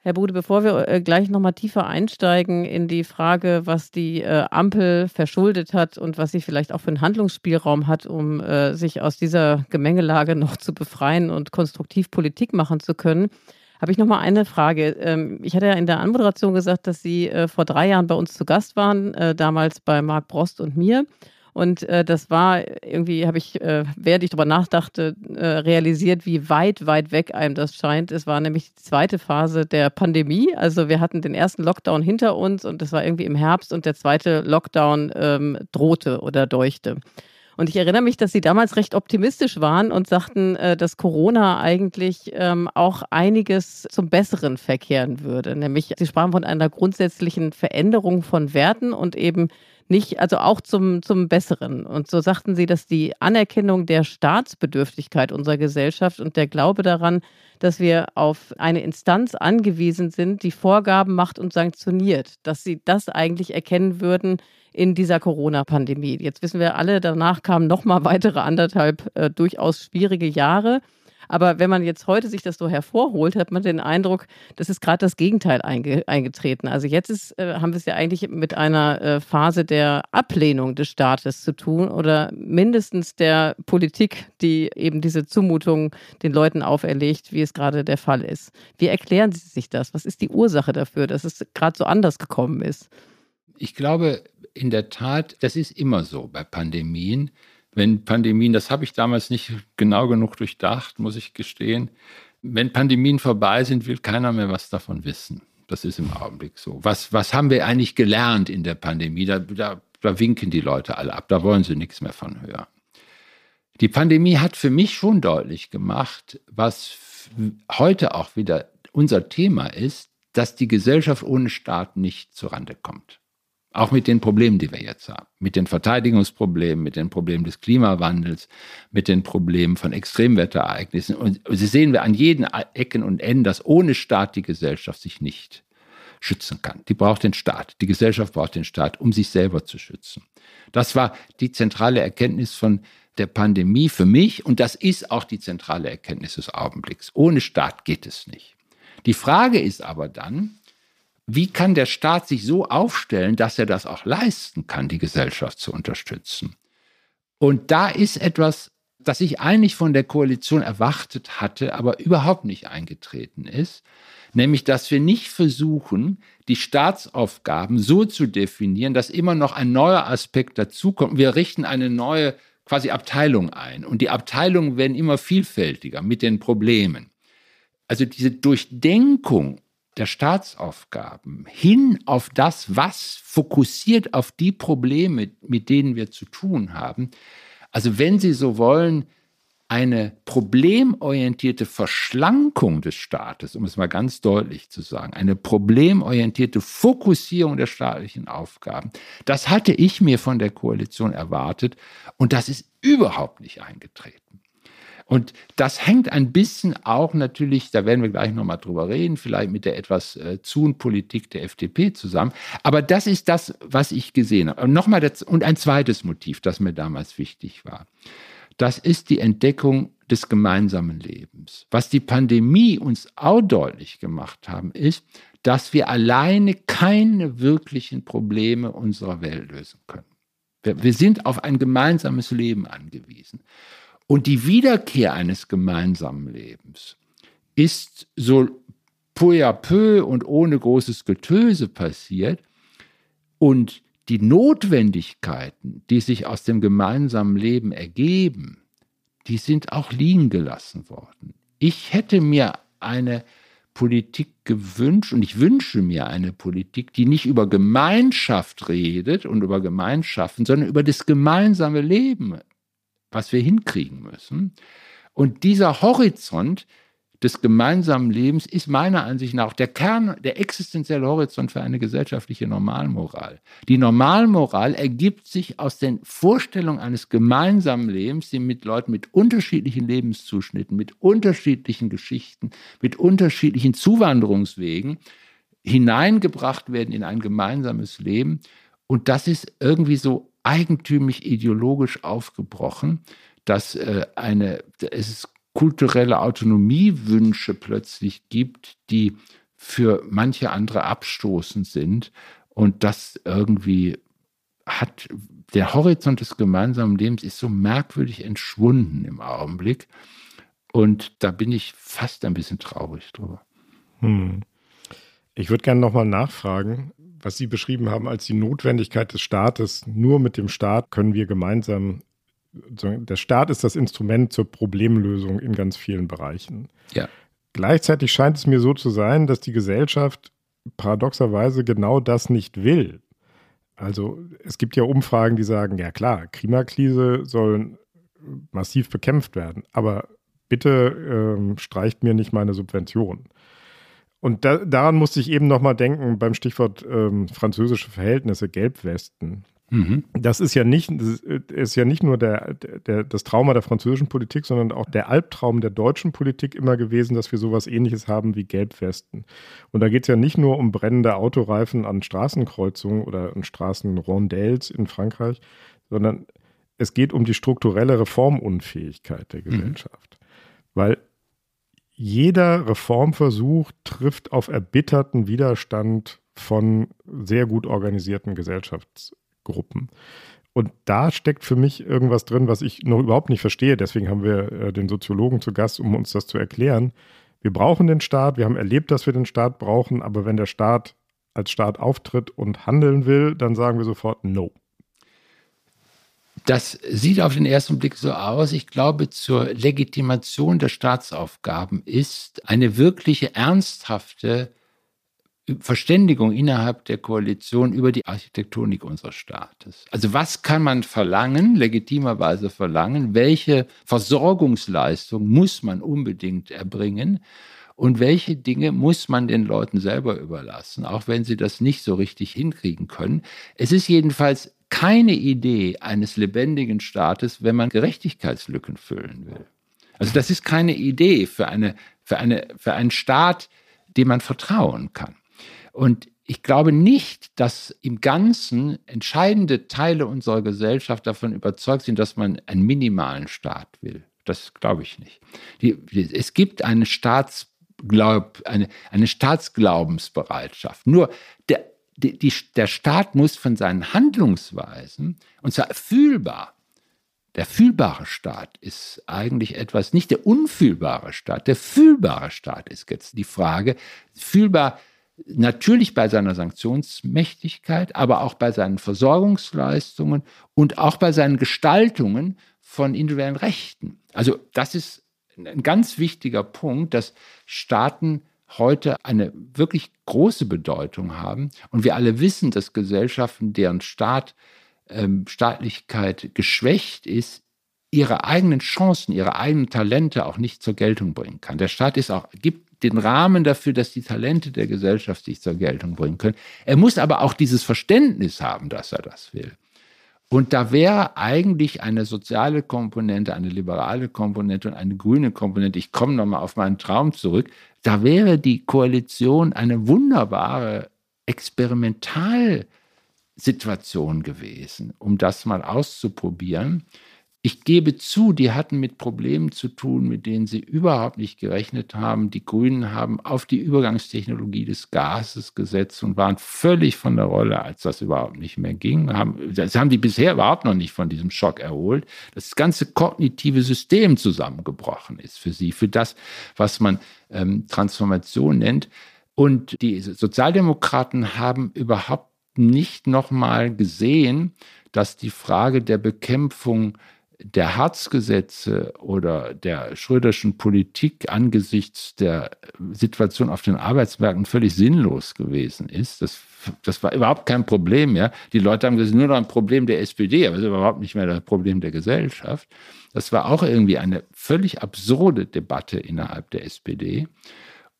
Herr Bude, bevor wir äh, gleich nochmal tiefer einsteigen in die Frage, was die äh, Ampel verschuldet hat und was sie vielleicht auch für einen Handlungsspielraum hat, um äh, sich aus dieser Gemengelage noch zu befreien und konstruktiv Politik machen zu können, habe ich nochmal eine Frage. Ähm, ich hatte ja in der Anmoderation gesagt, dass Sie äh, vor drei Jahren bei uns zu Gast waren, damals bei Marc Brost und mir. Und äh, das war irgendwie, habe ich, äh, während ich darüber nachdachte, äh, realisiert, wie weit, weit weg einem das scheint. Es war nämlich die zweite Phase der Pandemie. Also wir hatten den ersten Lockdown hinter uns und das war irgendwie im Herbst und der zweite Lockdown ähm, drohte oder deuchte. Und ich erinnere mich, dass Sie damals recht optimistisch waren und sagten, äh, dass Corona eigentlich ähm, auch einiges zum Besseren verkehren würde. Nämlich, Sie sprachen von einer grundsätzlichen Veränderung von Werten und eben nicht, also auch zum, zum Besseren. Und so sagten sie, dass die Anerkennung der Staatsbedürftigkeit unserer Gesellschaft und der Glaube daran, dass wir auf eine Instanz angewiesen sind, die Vorgaben macht und sanktioniert, dass sie das eigentlich erkennen würden in dieser Corona-Pandemie. Jetzt wissen wir alle, danach kamen noch mal weitere anderthalb äh, durchaus schwierige Jahre. Aber wenn man jetzt heute sich das so hervorholt, hat man den Eindruck, das ist gerade das Gegenteil einge eingetreten. Also jetzt ist, äh, haben wir es ja eigentlich mit einer äh, Phase der Ablehnung des Staates zu tun oder mindestens der Politik, die eben diese Zumutung den Leuten auferlegt, wie es gerade der Fall ist. Wie erklären Sie sich das? Was ist die Ursache dafür, dass es gerade so anders gekommen ist? Ich glaube, in der Tat, das ist immer so bei Pandemien. Wenn Pandemien, das habe ich damals nicht genau genug durchdacht, muss ich gestehen. Wenn Pandemien vorbei sind, will keiner mehr was davon wissen. Das ist im Augenblick so. Was, was haben wir eigentlich gelernt in der Pandemie? Da, da, da winken die Leute alle ab. Da wollen sie nichts mehr von hören. Die Pandemie hat für mich schon deutlich gemacht, was heute auch wieder unser Thema ist, dass die Gesellschaft ohne Staat nicht zurande kommt. Auch mit den Problemen, die wir jetzt haben. Mit den Verteidigungsproblemen, mit den Problemen des Klimawandels, mit den Problemen von Extremwetterereignissen. Und Sie sehen wir an jeden Ecken und Enden, dass ohne Staat die Gesellschaft sich nicht schützen kann. Die braucht den Staat. Die Gesellschaft braucht den Staat, um sich selber zu schützen. Das war die zentrale Erkenntnis von der Pandemie für mich und das ist auch die zentrale Erkenntnis des Augenblicks. Ohne Staat geht es nicht. Die Frage ist aber dann, wie kann der Staat sich so aufstellen, dass er das auch leisten kann, die Gesellschaft zu unterstützen? Und da ist etwas, das ich eigentlich von der Koalition erwartet hatte, aber überhaupt nicht eingetreten ist, nämlich dass wir nicht versuchen, die Staatsaufgaben so zu definieren, dass immer noch ein neuer Aspekt dazukommt. Wir richten eine neue quasi Abteilung ein und die Abteilungen werden immer vielfältiger mit den Problemen. Also diese Durchdenkung der Staatsaufgaben hin auf das, was fokussiert auf die Probleme, mit denen wir zu tun haben. Also wenn Sie so wollen, eine problemorientierte Verschlankung des Staates, um es mal ganz deutlich zu sagen, eine problemorientierte Fokussierung der staatlichen Aufgaben, das hatte ich mir von der Koalition erwartet und das ist überhaupt nicht eingetreten. Und das hängt ein bisschen auch natürlich, da werden wir gleich nochmal drüber reden, vielleicht mit der etwas äh, zuen Politik der FDP zusammen. Aber das ist das, was ich gesehen habe. Und nochmal, das, und ein zweites Motiv, das mir damals wichtig war. Das ist die Entdeckung des gemeinsamen Lebens. Was die Pandemie uns auch deutlich gemacht haben, ist, dass wir alleine keine wirklichen Probleme unserer Welt lösen können. Wir, wir sind auf ein gemeinsames Leben angewiesen. Und die Wiederkehr eines gemeinsamen Lebens ist so peu à peu und ohne großes Getöse passiert. Und die Notwendigkeiten, die sich aus dem gemeinsamen Leben ergeben, die sind auch liegen gelassen worden. Ich hätte mir eine Politik gewünscht und ich wünsche mir eine Politik, die nicht über Gemeinschaft redet und über Gemeinschaften, sondern über das gemeinsame Leben was wir hinkriegen müssen. Und dieser Horizont des gemeinsamen Lebens ist meiner Ansicht nach der Kern, der existenzielle Horizont für eine gesellschaftliche Normalmoral. Die Normalmoral ergibt sich aus den Vorstellungen eines gemeinsamen Lebens, die mit Leuten mit unterschiedlichen Lebenszuschnitten, mit unterschiedlichen Geschichten, mit unterschiedlichen Zuwanderungswegen hineingebracht werden in ein gemeinsames Leben. Und das ist irgendwie so eigentümlich ideologisch aufgebrochen, dass äh, eine, es kulturelle Autonomiewünsche plötzlich gibt, die für manche andere abstoßend sind. Und das irgendwie hat, der Horizont des gemeinsamen Lebens ist so merkwürdig entschwunden im Augenblick. Und da bin ich fast ein bisschen traurig drüber. Hm. Ich würde gerne nochmal nachfragen was Sie beschrieben haben als die Notwendigkeit des Staates. Nur mit dem Staat können wir gemeinsam, der Staat ist das Instrument zur Problemlösung in ganz vielen Bereichen. Ja. Gleichzeitig scheint es mir so zu sein, dass die Gesellschaft paradoxerweise genau das nicht will. Also es gibt ja Umfragen, die sagen, ja klar, Klimakrise soll massiv bekämpft werden, aber bitte ähm, streicht mir nicht meine Subvention. Und da, daran musste ich eben nochmal denken beim Stichwort ähm, französische Verhältnisse, Gelbwesten. Mhm. Das ist ja nicht, ist ja nicht nur der, der, das Trauma der französischen Politik, sondern auch der Albtraum der deutschen Politik immer gewesen, dass wir sowas ähnliches haben wie Gelbwesten. Und da geht es ja nicht nur um brennende Autoreifen an Straßenkreuzungen oder an Straßenrondels in Frankreich, sondern es geht um die strukturelle Reformunfähigkeit der mhm. Gesellschaft. Mhm. Weil jeder Reformversuch trifft auf erbitterten Widerstand von sehr gut organisierten Gesellschaftsgruppen. Und da steckt für mich irgendwas drin, was ich noch überhaupt nicht verstehe. Deswegen haben wir äh, den Soziologen zu Gast, um uns das zu erklären. Wir brauchen den Staat, wir haben erlebt, dass wir den Staat brauchen, aber wenn der Staat als Staat auftritt und handeln will, dann sagen wir sofort No. Das sieht auf den ersten Blick so aus. Ich glaube, zur Legitimation der Staatsaufgaben ist eine wirkliche ernsthafte Verständigung innerhalb der Koalition über die Architektonik unseres Staates. Also was kann man verlangen, legitimerweise verlangen? Welche Versorgungsleistung muss man unbedingt erbringen? Und welche Dinge muss man den Leuten selber überlassen, auch wenn sie das nicht so richtig hinkriegen können? Es ist jedenfalls keine Idee eines lebendigen Staates, wenn man Gerechtigkeitslücken füllen will. Also das ist keine Idee für, eine, für, eine, für einen Staat, dem man vertrauen kann. Und ich glaube nicht, dass im Ganzen entscheidende Teile unserer Gesellschaft davon überzeugt sind, dass man einen minimalen Staat will. Das glaube ich nicht. Die, es gibt eine, Staatsglaub, eine, eine Staatsglaubensbereitschaft. Nur der, die, die, der Staat muss von seinen Handlungsweisen, und zwar fühlbar, der fühlbare Staat ist eigentlich etwas, nicht der unfühlbare Staat, der fühlbare Staat ist jetzt die Frage. Fühlbar natürlich bei seiner Sanktionsmächtigkeit, aber auch bei seinen Versorgungsleistungen und auch bei seinen Gestaltungen von individuellen Rechten. Also das ist ein ganz wichtiger Punkt, dass Staaten heute eine wirklich große Bedeutung haben. Und wir alle wissen, dass Gesellschaften, deren Staat, ähm, Staatlichkeit geschwächt ist, ihre eigenen Chancen, ihre eigenen Talente auch nicht zur Geltung bringen kann. Der Staat ist auch, gibt den Rahmen dafür, dass die Talente der Gesellschaft sich zur Geltung bringen können. Er muss aber auch dieses Verständnis haben, dass er das will. Und da wäre eigentlich eine soziale Komponente, eine liberale Komponente und eine grüne Komponente, ich komme nochmal auf meinen Traum zurück, da wäre die Koalition eine wunderbare Experimentalsituation gewesen, um das mal auszuprobieren. Ich gebe zu, die hatten mit Problemen zu tun, mit denen sie überhaupt nicht gerechnet haben. Die Grünen haben auf die Übergangstechnologie des Gases gesetzt und waren völlig von der Rolle, als das überhaupt nicht mehr ging. das haben die bisher überhaupt noch nicht von diesem Schock erholt. Das ganze kognitive System zusammengebrochen ist für sie, für das, was man ähm, Transformation nennt. Und die Sozialdemokraten haben überhaupt nicht nochmal gesehen, dass die Frage der Bekämpfung der Harzgesetze oder der Schröderschen Politik angesichts der Situation auf den Arbeitsmärkten völlig sinnlos gewesen ist. Das, das war überhaupt kein Problem. Ja. Die Leute haben gesagt, nur noch ein Problem der SPD, aber es ist überhaupt nicht mehr das Problem der Gesellschaft. Das war auch irgendwie eine völlig absurde Debatte innerhalb der SPD.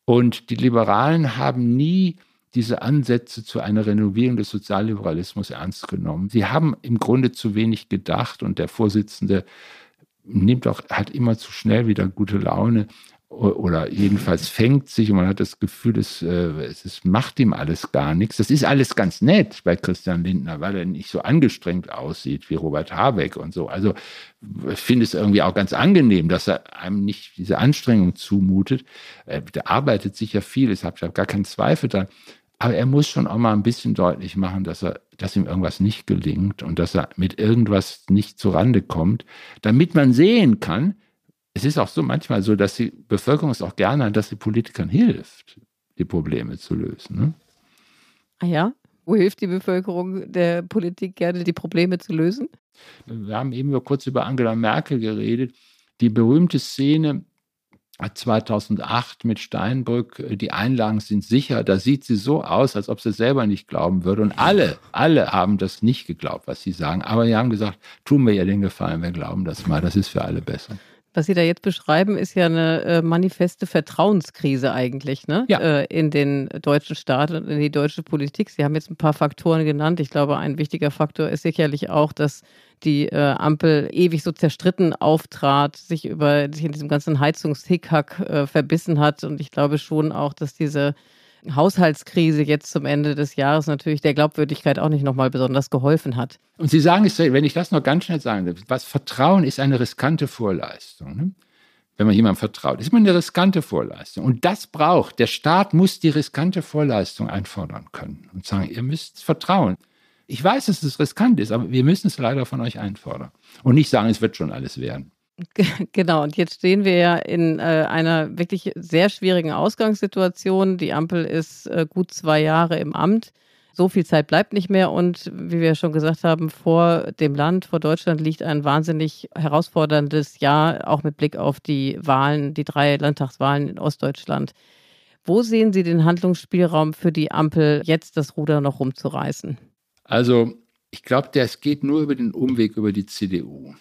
Und die Liberalen haben nie diese Ansätze zu einer Renovierung des Sozialliberalismus ernst genommen. Sie haben im Grunde zu wenig gedacht und der Vorsitzende nimmt auch, hat immer zu schnell wieder gute Laune oder jedenfalls fängt sich und man hat das Gefühl, es, äh, es macht ihm alles gar nichts. Das ist alles ganz nett bei Christian Lindner, weil er nicht so angestrengt aussieht wie Robert Habeck und so. Also ich finde es irgendwie auch ganz angenehm, dass er einem nicht diese Anstrengung zumutet. Der arbeitet sicher viel, ich habe gar keinen Zweifel daran. Aber er muss schon auch mal ein bisschen deutlich machen, dass er, dass ihm irgendwas nicht gelingt und dass er mit irgendwas nicht zurande kommt, damit man sehen kann, es ist auch so manchmal so, dass die Bevölkerung es auch gerne hat, dass die Politikern hilft, die Probleme zu lösen. Ne? Ah ja? Wo hilft die Bevölkerung der Politik gerne, die Probleme zu lösen? Wir haben eben nur kurz über Angela Merkel geredet. Die berühmte Szene, 2008 mit Steinbrück, äh, die Einlagen sind sicher. Da sieht sie so aus, als ob sie selber nicht glauben würde. Und alle, alle haben das nicht geglaubt, was sie sagen. Aber sie haben gesagt, tun wir ihr den Gefallen, wir glauben das mal. Das ist für alle besser. Was Sie da jetzt beschreiben, ist ja eine äh, manifeste Vertrauenskrise eigentlich ne? Ja. Äh, in den deutschen Staat und in die deutsche Politik. Sie haben jetzt ein paar Faktoren genannt. Ich glaube, ein wichtiger Faktor ist sicherlich auch, dass die äh, Ampel ewig so zerstritten auftrat, sich über sich in diesem ganzen Heizungshickhack äh, verbissen hat. Und ich glaube schon auch, dass diese Haushaltskrise jetzt zum Ende des Jahres natürlich der Glaubwürdigkeit auch nicht nochmal besonders geholfen hat. Und Sie sagen es, wenn ich das noch ganz schnell sagen darf, was Vertrauen ist eine riskante Vorleistung. Ne? wenn man jemandem vertraut. Ist immer eine riskante Vorleistung. Und das braucht, der Staat muss die riskante Vorleistung einfordern können und sagen, ihr müsst vertrauen. Ich weiß, dass es riskant ist, aber wir müssen es leider von euch einfordern. Und nicht sagen, es wird schon alles werden. Genau, und jetzt stehen wir ja in äh, einer wirklich sehr schwierigen Ausgangssituation. Die Ampel ist äh, gut zwei Jahre im Amt. So viel Zeit bleibt nicht mehr und wie wir schon gesagt haben, vor dem Land, vor Deutschland liegt ein wahnsinnig herausforderndes Jahr, auch mit Blick auf die Wahlen, die drei Landtagswahlen in Ostdeutschland. Wo sehen Sie den Handlungsspielraum für die Ampel, jetzt das Ruder noch rumzureißen? Also, ich glaube, es geht nur über den Umweg über die CDU.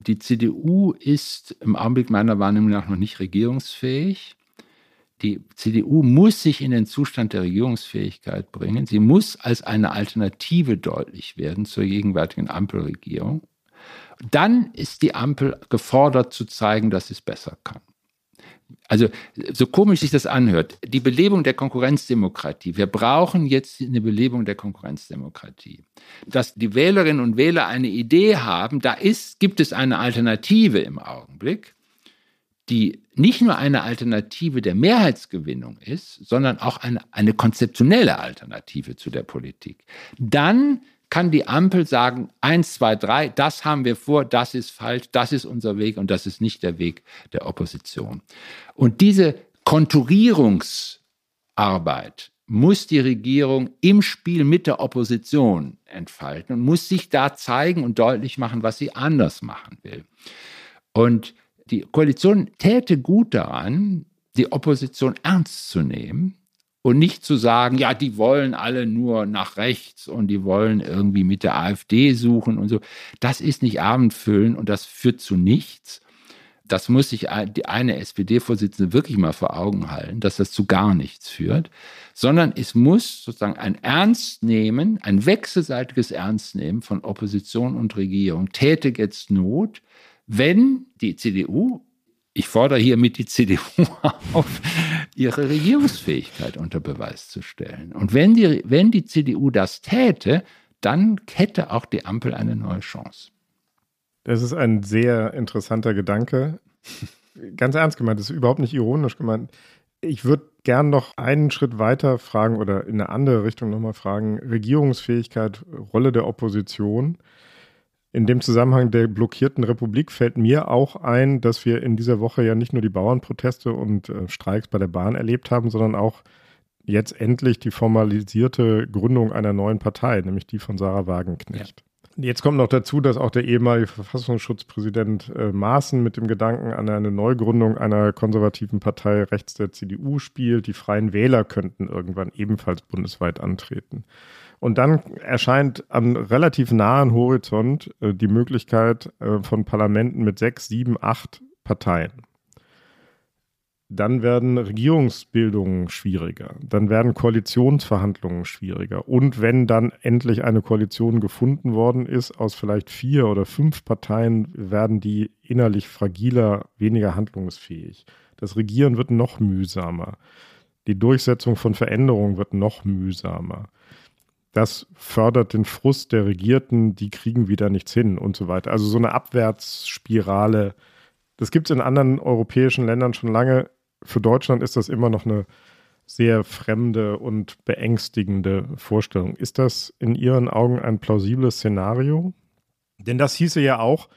Die CDU ist im Augenblick meiner Wahrnehmung nach noch nicht regierungsfähig. Die CDU muss sich in den Zustand der Regierungsfähigkeit bringen. Sie muss als eine Alternative deutlich werden zur gegenwärtigen Ampelregierung. Dann ist die Ampel gefordert zu zeigen, dass sie es besser kann also so komisch sich das anhört, die Belebung der Konkurrenzdemokratie. Wir brauchen jetzt eine Belebung der Konkurrenzdemokratie. Dass die Wählerinnen und Wähler eine Idee haben, da ist, gibt es eine Alternative im Augenblick, die nicht nur eine Alternative der Mehrheitsgewinnung ist, sondern auch eine, eine konzeptionelle Alternative zu der Politik. Dann kann die Ampel sagen, eins, zwei, drei, das haben wir vor, das ist falsch, das ist unser Weg und das ist nicht der Weg der Opposition. Und diese Konturierungsarbeit muss die Regierung im Spiel mit der Opposition entfalten und muss sich da zeigen und deutlich machen, was sie anders machen will. Und die Koalition täte gut daran, die Opposition ernst zu nehmen und nicht zu sagen, ja, die wollen alle nur nach rechts und die wollen irgendwie mit der AfD suchen und so. Das ist nicht abendfüllen und das führt zu nichts. Das muss sich die eine SPD-Vorsitzende wirklich mal vor Augen halten, dass das zu gar nichts führt, sondern es muss sozusagen ein Ernstnehmen, ein wechselseitiges Ernstnehmen von Opposition und Regierung täte jetzt Not, wenn die CDU ich fordere hiermit die CDU auf, ihre Regierungsfähigkeit unter Beweis zu stellen. Und wenn die, wenn die CDU das täte, dann hätte auch die Ampel eine neue Chance. Das ist ein sehr interessanter Gedanke. Ganz ernst gemeint, das ist überhaupt nicht ironisch gemeint. Ich würde gern noch einen Schritt weiter fragen oder in eine andere Richtung nochmal fragen. Regierungsfähigkeit, Rolle der Opposition. In dem Zusammenhang der blockierten Republik fällt mir auch ein, dass wir in dieser Woche ja nicht nur die Bauernproteste und äh, Streiks bei der Bahn erlebt haben, sondern auch jetzt endlich die formalisierte Gründung einer neuen Partei, nämlich die von Sarah Wagenknecht. Ja. Jetzt kommt noch dazu, dass auch der ehemalige Verfassungsschutzpräsident äh, Maaßen mit dem Gedanken an eine Neugründung einer konservativen Partei rechts der CDU spielt. Die Freien Wähler könnten irgendwann ebenfalls bundesweit antreten. Und dann erscheint am relativ nahen Horizont äh, die Möglichkeit äh, von Parlamenten mit sechs, sieben, acht Parteien. Dann werden Regierungsbildungen schwieriger. Dann werden Koalitionsverhandlungen schwieriger. Und wenn dann endlich eine Koalition gefunden worden ist aus vielleicht vier oder fünf Parteien, werden die innerlich fragiler, weniger handlungsfähig. Das Regieren wird noch mühsamer. Die Durchsetzung von Veränderungen wird noch mühsamer das fördert den Frust der Regierten, die kriegen wieder nichts hin und so weiter. Also so eine Abwärtsspirale, das gibt es in anderen europäischen Ländern schon lange. Für Deutschland ist das immer noch eine sehr fremde und beängstigende Vorstellung. Ist das in Ihren Augen ein plausibles Szenario? Denn das hieße ja auch,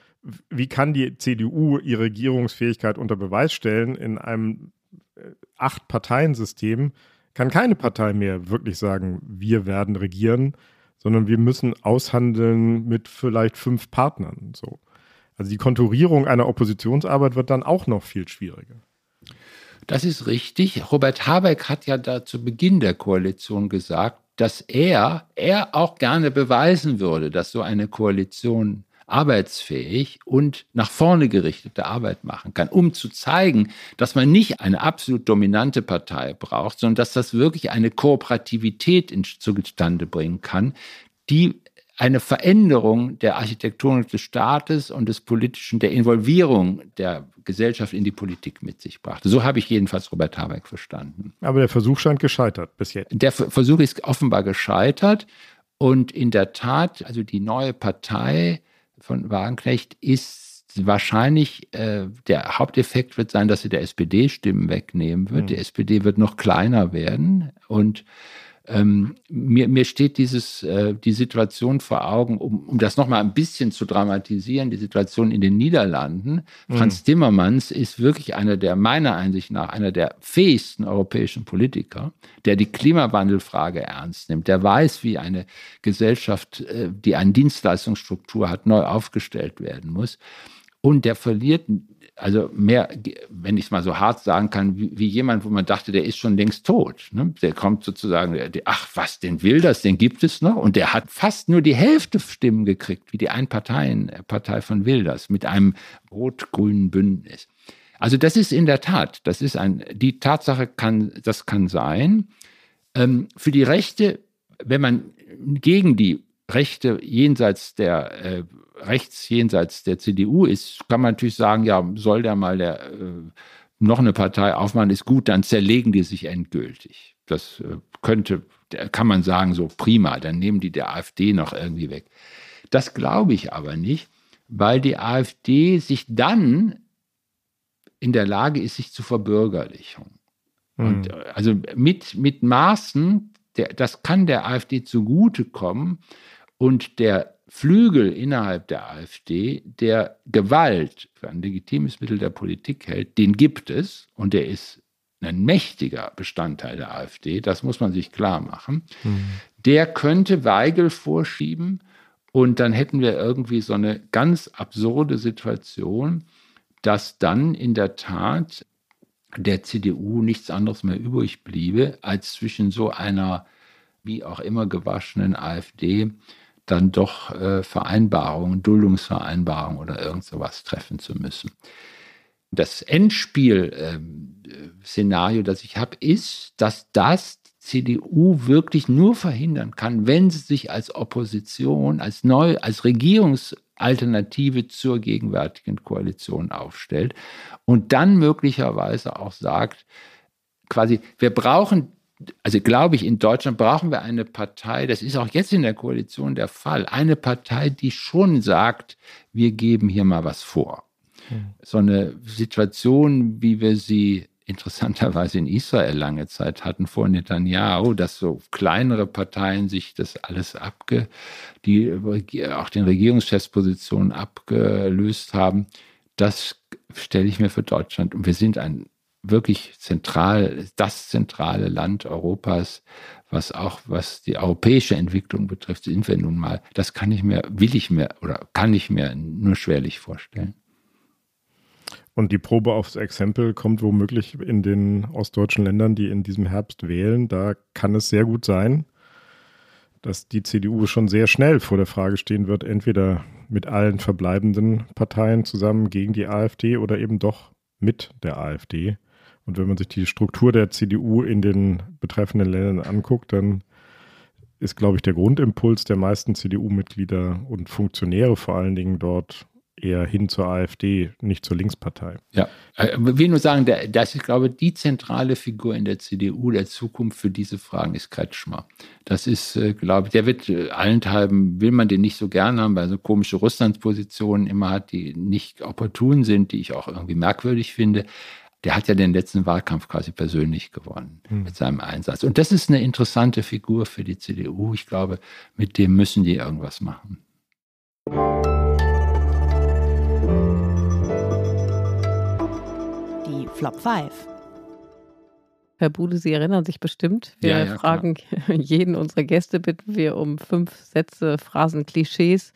wie kann die CDU ihre Regierungsfähigkeit unter Beweis stellen in einem äh, Acht-Parteien-System, kann keine Partei mehr wirklich sagen, wir werden regieren, sondern wir müssen aushandeln mit vielleicht fünf Partnern. So. Also die Konturierung einer Oppositionsarbeit wird dann auch noch viel schwieriger. Das ist richtig. Robert Habeck hat ja da zu Beginn der Koalition gesagt, dass er, er auch gerne beweisen würde, dass so eine Koalition arbeitsfähig und nach vorne gerichtete Arbeit machen kann, um zu zeigen, dass man nicht eine absolut dominante Partei braucht, sondern dass das wirklich eine Kooperativität zustande bringen kann, die eine Veränderung der Architektur des Staates und des politischen, der Involvierung der Gesellschaft in die Politik mit sich brachte. So habe ich jedenfalls Robert Habeck verstanden. Aber der Versuch scheint gescheitert bis jetzt. Der Versuch ist offenbar gescheitert. Und in der Tat, also die neue Partei von Wagenknecht ist wahrscheinlich äh, der Haupteffekt wird sein, dass sie der SPD Stimmen wegnehmen wird. Mhm. Die SPD wird noch kleiner werden und ähm, mir, mir steht dieses, äh, die Situation vor Augen, um, um das nochmal ein bisschen zu dramatisieren, die Situation in den Niederlanden. Mhm. Franz Timmermans ist wirklich einer der, meiner Einsicht nach, einer der fähigsten europäischen Politiker, der die Klimawandelfrage ernst nimmt, der weiß, wie eine Gesellschaft, äh, die eine Dienstleistungsstruktur hat, neu aufgestellt werden muss. Und der verliert also mehr, wenn ich es mal so hart sagen kann, wie, wie, jemand, wo man dachte, der ist schon längst tot. Ne? Der kommt sozusagen, der, ach was, den will das, den gibt es noch. Und der hat fast nur die Hälfte Stimmen gekriegt, wie die Einparteien-Partei von Wilders mit einem rot-grünen Bündnis. Also das ist in der Tat, das ist ein, die Tatsache kann, das kann sein. Ähm, für die Rechte, wenn man gegen die Rechte jenseits der äh, rechts jenseits der CDU ist, kann man natürlich sagen, ja, soll der mal der, äh, noch eine Partei aufmachen, ist gut, dann zerlegen die sich endgültig. Das äh, könnte, kann man sagen, so prima, dann nehmen die der AfD noch irgendwie weg. Das glaube ich aber nicht, weil die AfD sich dann in der Lage ist, sich zu verbürgerlichen. Mhm. Und äh, also mit, mit Maßen, der, das kann der AfD zugutekommen und der Flügel innerhalb der AfD, der Gewalt für ein legitimes Mittel der Politik hält, den gibt es und der ist ein mächtiger Bestandteil der AfD, das muss man sich klar machen. Mhm. Der könnte Weigel vorschieben und dann hätten wir irgendwie so eine ganz absurde Situation, dass dann in der Tat der CDU nichts anderes mehr übrig bliebe, als zwischen so einer wie auch immer gewaschenen AfD dann doch äh, Vereinbarungen, Duldungsvereinbarungen oder irgend sowas treffen zu müssen. Das Endspiel-Szenario, ähm, äh, das ich habe, ist, dass das die CDU wirklich nur verhindern kann, wenn sie sich als Opposition, als neu, als Regierungsalternative zur gegenwärtigen Koalition aufstellt und dann möglicherweise auch sagt, quasi, wir brauchen also glaube ich, in Deutschland brauchen wir eine Partei, das ist auch jetzt in der Koalition der Fall, eine Partei, die schon sagt, wir geben hier mal was vor. Mhm. So eine Situation, wie wir sie interessanterweise in Israel lange Zeit hatten vor Netanyahu, dass so kleinere Parteien sich das alles abge, die auch den Regierungschefspositionen abgelöst haben, das stelle ich mir für Deutschland. Und wir sind ein wirklich zentral, das zentrale Land Europas, was auch, was die europäische Entwicklung betrifft, sind wir nun mal. Das kann ich mir, will ich mir oder kann ich mir nur schwerlich vorstellen. Und die Probe aufs Exempel kommt womöglich in den ostdeutschen Ländern, die in diesem Herbst wählen. Da kann es sehr gut sein, dass die CDU schon sehr schnell vor der Frage stehen wird, entweder mit allen verbleibenden Parteien zusammen gegen die AfD oder eben doch mit der AfD. Und wenn man sich die Struktur der CDU in den betreffenden Ländern anguckt, dann ist, glaube ich, der Grundimpuls der meisten CDU-Mitglieder und Funktionäre vor allen Dingen dort eher hin zur AfD, nicht zur Linkspartei. Ja, ich äh, will nur sagen, dass ich glaube, die zentrale Figur in der CDU der Zukunft für diese Fragen ist Kretschmer. Das ist, äh, glaube ich, der wird äh, allenthalben, will man den nicht so gern haben, weil er so komische Russlandspositionen immer hat, die nicht opportun sind, die ich auch irgendwie merkwürdig finde der hat ja den letzten Wahlkampf quasi persönlich gewonnen mhm. mit seinem Einsatz. Und das ist eine interessante Figur für die CDU. Ich glaube, mit dem müssen die irgendwas machen. Die Flop 5. Herr Bude, Sie erinnern sich bestimmt. Wir ja, ja, fragen klar. jeden unserer Gäste, bitten wir um fünf Sätze, Phrasen, Klischees,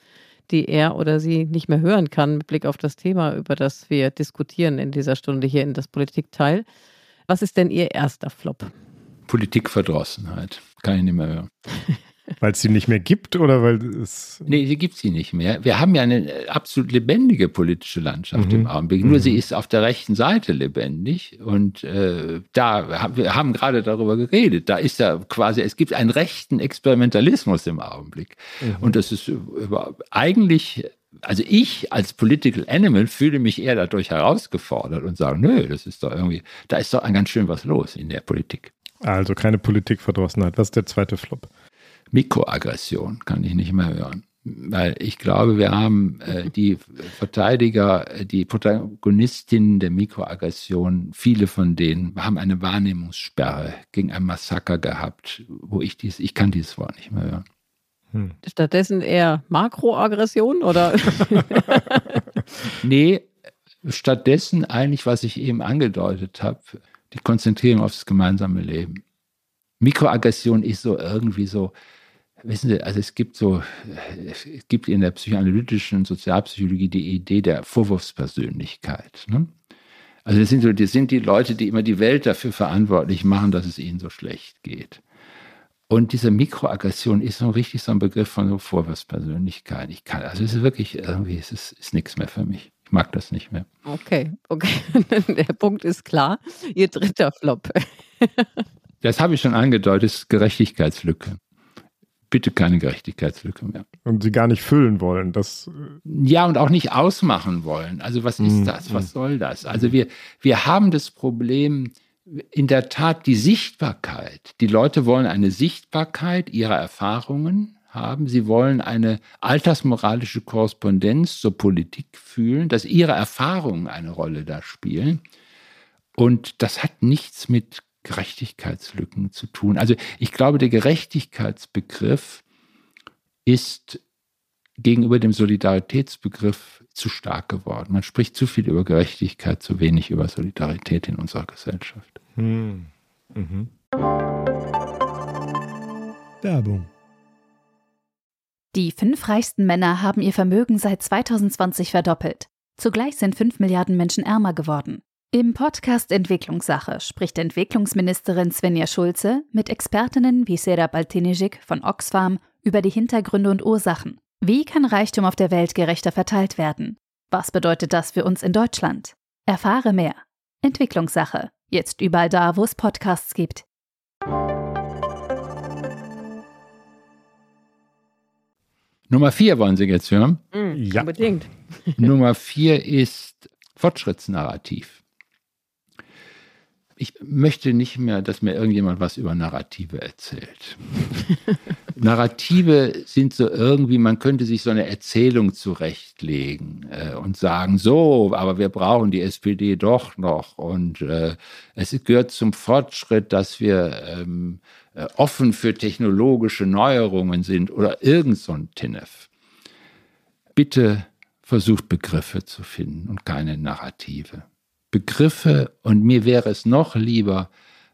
die er oder sie nicht mehr hören kann mit Blick auf das Thema, über das wir diskutieren in dieser Stunde hier in das Politikteil. Was ist denn Ihr erster Flop? Politikverdrossenheit. Kann ich nicht mehr hören. Weil es sie nicht mehr gibt oder weil es. Nee, sie gibt sie nicht mehr. Wir haben ja eine äh, absolut lebendige politische Landschaft mhm. im Augenblick. Nur mhm. sie ist auf der rechten Seite lebendig. Und äh, da wir haben gerade darüber geredet. Da ist ja quasi, es gibt einen rechten Experimentalismus im Augenblick. Mhm. Und das ist eigentlich also ich als Political Animal fühle mich eher dadurch herausgefordert und sage, nö, das ist doch irgendwie, da ist doch ein ganz schön was los in der Politik. Also keine Politikverdrossenheit. Was ist der zweite Flop? Mikroaggression kann ich nicht mehr hören. Weil ich glaube, wir haben äh, die Verteidiger, die Protagonistinnen der Mikroaggression, viele von denen haben eine Wahrnehmungssperre gegen ein Massaker gehabt, wo ich dies, ich kann dieses Wort nicht mehr hören. Hm. Stattdessen eher Makroaggression oder? nee, stattdessen eigentlich, was ich eben angedeutet habe, die Konzentrierung aufs gemeinsame Leben. Mikroaggression ist so irgendwie so, wissen Sie, also es gibt so, es gibt in der psychoanalytischen Sozialpsychologie die Idee der Vorwurfspersönlichkeit. Ne? Also das sind, so, das sind die Leute, die immer die Welt dafür verantwortlich machen, dass es ihnen so schlecht geht. Und diese Mikroaggression ist so richtig so ein Begriff von so Vorwurfspersönlichkeit. Ich kann, also es ist wirklich irgendwie, es ist, ist nichts mehr für mich. Ich mag das nicht mehr. Okay, okay. Der Punkt ist klar. Ihr dritter Flop. das habe ich schon angedeutet, Gerechtigkeitslücke bitte keine Gerechtigkeitslücke mehr. Und sie gar nicht füllen wollen. Das äh, ja, und auch nicht ausmachen wollen. Also was ist mm, das? Was mm. soll das? Also wir, wir haben das Problem, in der Tat die Sichtbarkeit. Die Leute wollen eine Sichtbarkeit ihrer Erfahrungen haben. Sie wollen eine altersmoralische Korrespondenz zur Politik fühlen, dass ihre Erfahrungen eine Rolle da spielen. Und das hat nichts mit Gerechtigkeitslücken zu tun. Also ich glaube, der Gerechtigkeitsbegriff ist gegenüber dem Solidaritätsbegriff zu stark geworden. Man spricht zu viel über Gerechtigkeit, zu wenig über Solidarität in unserer Gesellschaft. Hm. Mhm. Werbung. Die fünf reichsten Männer haben ihr Vermögen seit 2020 verdoppelt. Zugleich sind fünf Milliarden Menschen ärmer geworden. Im Podcast Entwicklungssache spricht Entwicklungsministerin Svenja Schulze mit Expertinnen wie Serap Altinejik von Oxfam über die Hintergründe und Ursachen. Wie kann Reichtum auf der Welt gerechter verteilt werden? Was bedeutet das für uns in Deutschland? Erfahre mehr. Entwicklungssache. Jetzt überall da, wo es Podcasts gibt. Nummer vier wollen Sie jetzt hören? Mhm, ja. Unbedingt. Nummer vier ist Fortschrittsnarrativ ich möchte nicht mehr, dass mir irgendjemand was über Narrative erzählt. Narrative sind so irgendwie, man könnte sich so eine Erzählung zurechtlegen äh, und sagen, so, aber wir brauchen die SPD doch noch. Und äh, es gehört zum Fortschritt, dass wir ähm, äh, offen für technologische Neuerungen sind oder irgend so ein Tinnef. Bitte versucht Begriffe zu finden und keine Narrative. Begriffe und mir wäre es noch lieber,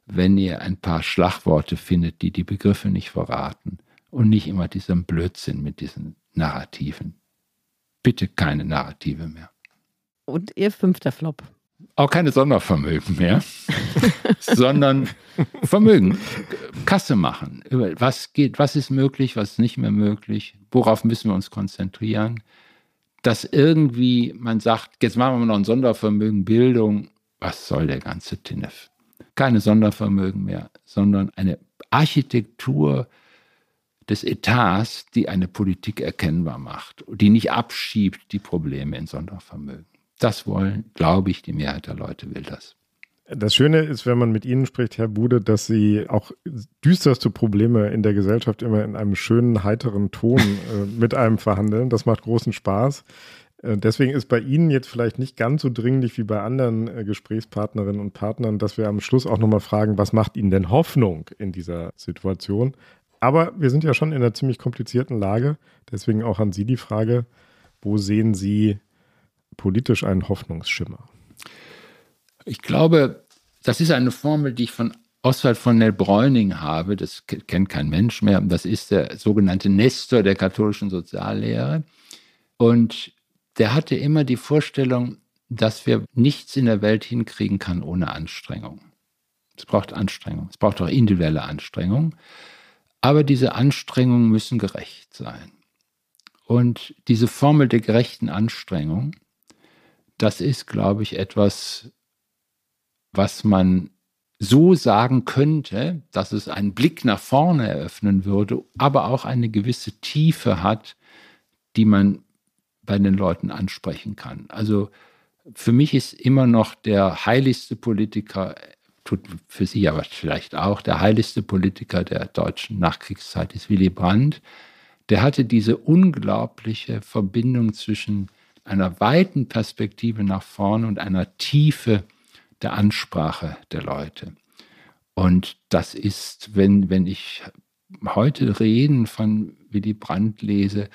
wenn ihr ein paar Schlagworte findet, die die Begriffe nicht verraten und nicht immer diesen Blödsinn mit diesen Narrativen. Bitte keine Narrative mehr. Und ihr fünfter Flop. Auch keine Sondervermögen mehr, sondern Vermögen, Kasse machen. Was geht, was ist möglich, was ist nicht mehr möglich, worauf müssen wir uns konzentrieren dass irgendwie man sagt, jetzt machen wir noch ein Sondervermögen Bildung. Was soll der ganze Tinnef? Keine Sondervermögen mehr, sondern eine Architektur des Etats, die eine Politik erkennbar macht, die nicht abschiebt die Probleme in Sondervermögen. Das wollen, glaube ich, die Mehrheit der Leute will das. Das Schöne ist, wenn man mit Ihnen spricht, Herr Bude, dass Sie auch düsterste Probleme in der Gesellschaft immer in einem schönen, heiteren Ton äh, mit einem verhandeln. Das macht großen Spaß. Äh, deswegen ist bei Ihnen jetzt vielleicht nicht ganz so dringlich wie bei anderen äh, Gesprächspartnerinnen und Partnern, dass wir am Schluss auch nochmal fragen, was macht Ihnen denn Hoffnung in dieser Situation? Aber wir sind ja schon in einer ziemlich komplizierten Lage. Deswegen auch an Sie die Frage, wo sehen Sie politisch einen Hoffnungsschimmer? Ich glaube, das ist eine Formel, die ich von Oswald von Nell Bräuning habe. Das kennt kein Mensch mehr. Das ist der sogenannte Nestor der katholischen Soziallehre. Und der hatte immer die Vorstellung, dass wir nichts in der Welt hinkriegen kann ohne Anstrengung. Es braucht Anstrengung. Es braucht auch individuelle Anstrengung. Aber diese Anstrengungen müssen gerecht sein. Und diese Formel der gerechten Anstrengung, das ist, glaube ich, etwas, was man so sagen könnte, dass es einen Blick nach vorne eröffnen würde, aber auch eine gewisse Tiefe hat, die man bei den Leuten ansprechen kann. Also für mich ist immer noch der heiligste Politiker, tut für Sie aber vielleicht auch, der heiligste Politiker der deutschen Nachkriegszeit ist Willy Brandt, der hatte diese unglaubliche Verbindung zwischen einer weiten Perspektive nach vorne und einer Tiefe der Ansprache der Leute. Und das ist, wenn, wenn ich heute Reden von Willy Brandt lese,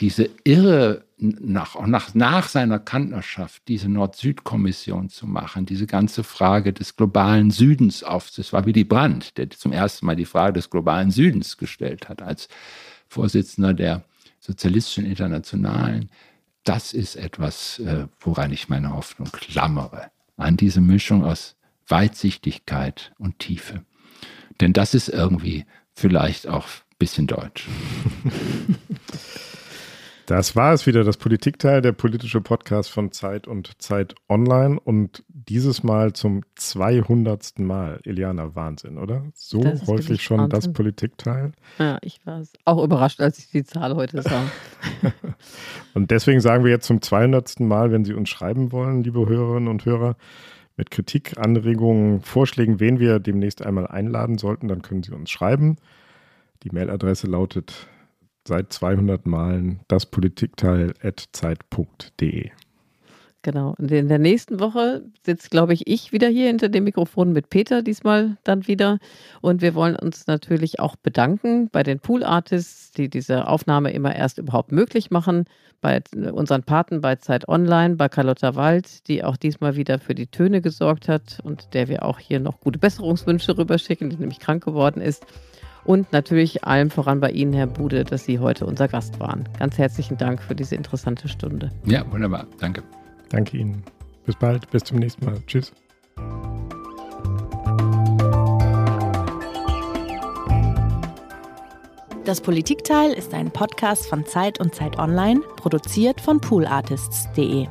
diese irre, nach, nach, nach seiner Kantnerschaft, diese Nord-Süd-Kommission zu machen, diese ganze Frage des globalen Südens auf, das war Willy Brandt, der zum ersten Mal die Frage des globalen Südens gestellt hat, als Vorsitzender der Sozialistischen Internationalen. Das ist etwas, äh, woran ich meine Hoffnung klammere, an diese Mischung aus Weitsichtigkeit und Tiefe. Denn das ist irgendwie vielleicht auch ein bisschen deutsch. Das war es wieder, das Politikteil, der politische Podcast von Zeit und Zeit Online und dieses Mal zum 200. Mal. Eliana, Wahnsinn, oder? So häufig schon Wahnsinn. das Politikteil. Ja, ich war auch überrascht, als ich die Zahl heute sah. und deswegen sagen wir jetzt zum 200. Mal, wenn Sie uns schreiben wollen, liebe Hörerinnen und Hörer, mit Kritik, Anregungen, Vorschlägen, wen wir demnächst einmal einladen sollten, dann können Sie uns schreiben. Die Mailadresse lautet seit 200 Malen das Politikteil at zeit.de. Genau. Und in der nächsten Woche sitzt, glaube ich, ich wieder hier hinter dem Mikrofon mit Peter, diesmal dann wieder. Und wir wollen uns natürlich auch bedanken bei den Pool Artists, die diese Aufnahme immer erst überhaupt möglich machen, bei unseren Paten bei Zeit Online, bei Carlotta Wald, die auch diesmal wieder für die Töne gesorgt hat und der wir auch hier noch gute Besserungswünsche rüberschicken, die nämlich krank geworden ist. Und natürlich allem voran bei Ihnen, Herr Bude, dass Sie heute unser Gast waren. Ganz herzlichen Dank für diese interessante Stunde. Ja, wunderbar. Danke. Danke Ihnen. Bis bald. Bis zum nächsten Mal. Tschüss. Das Politikteil ist ein Podcast von Zeit und Zeit Online, produziert von poolartists.de.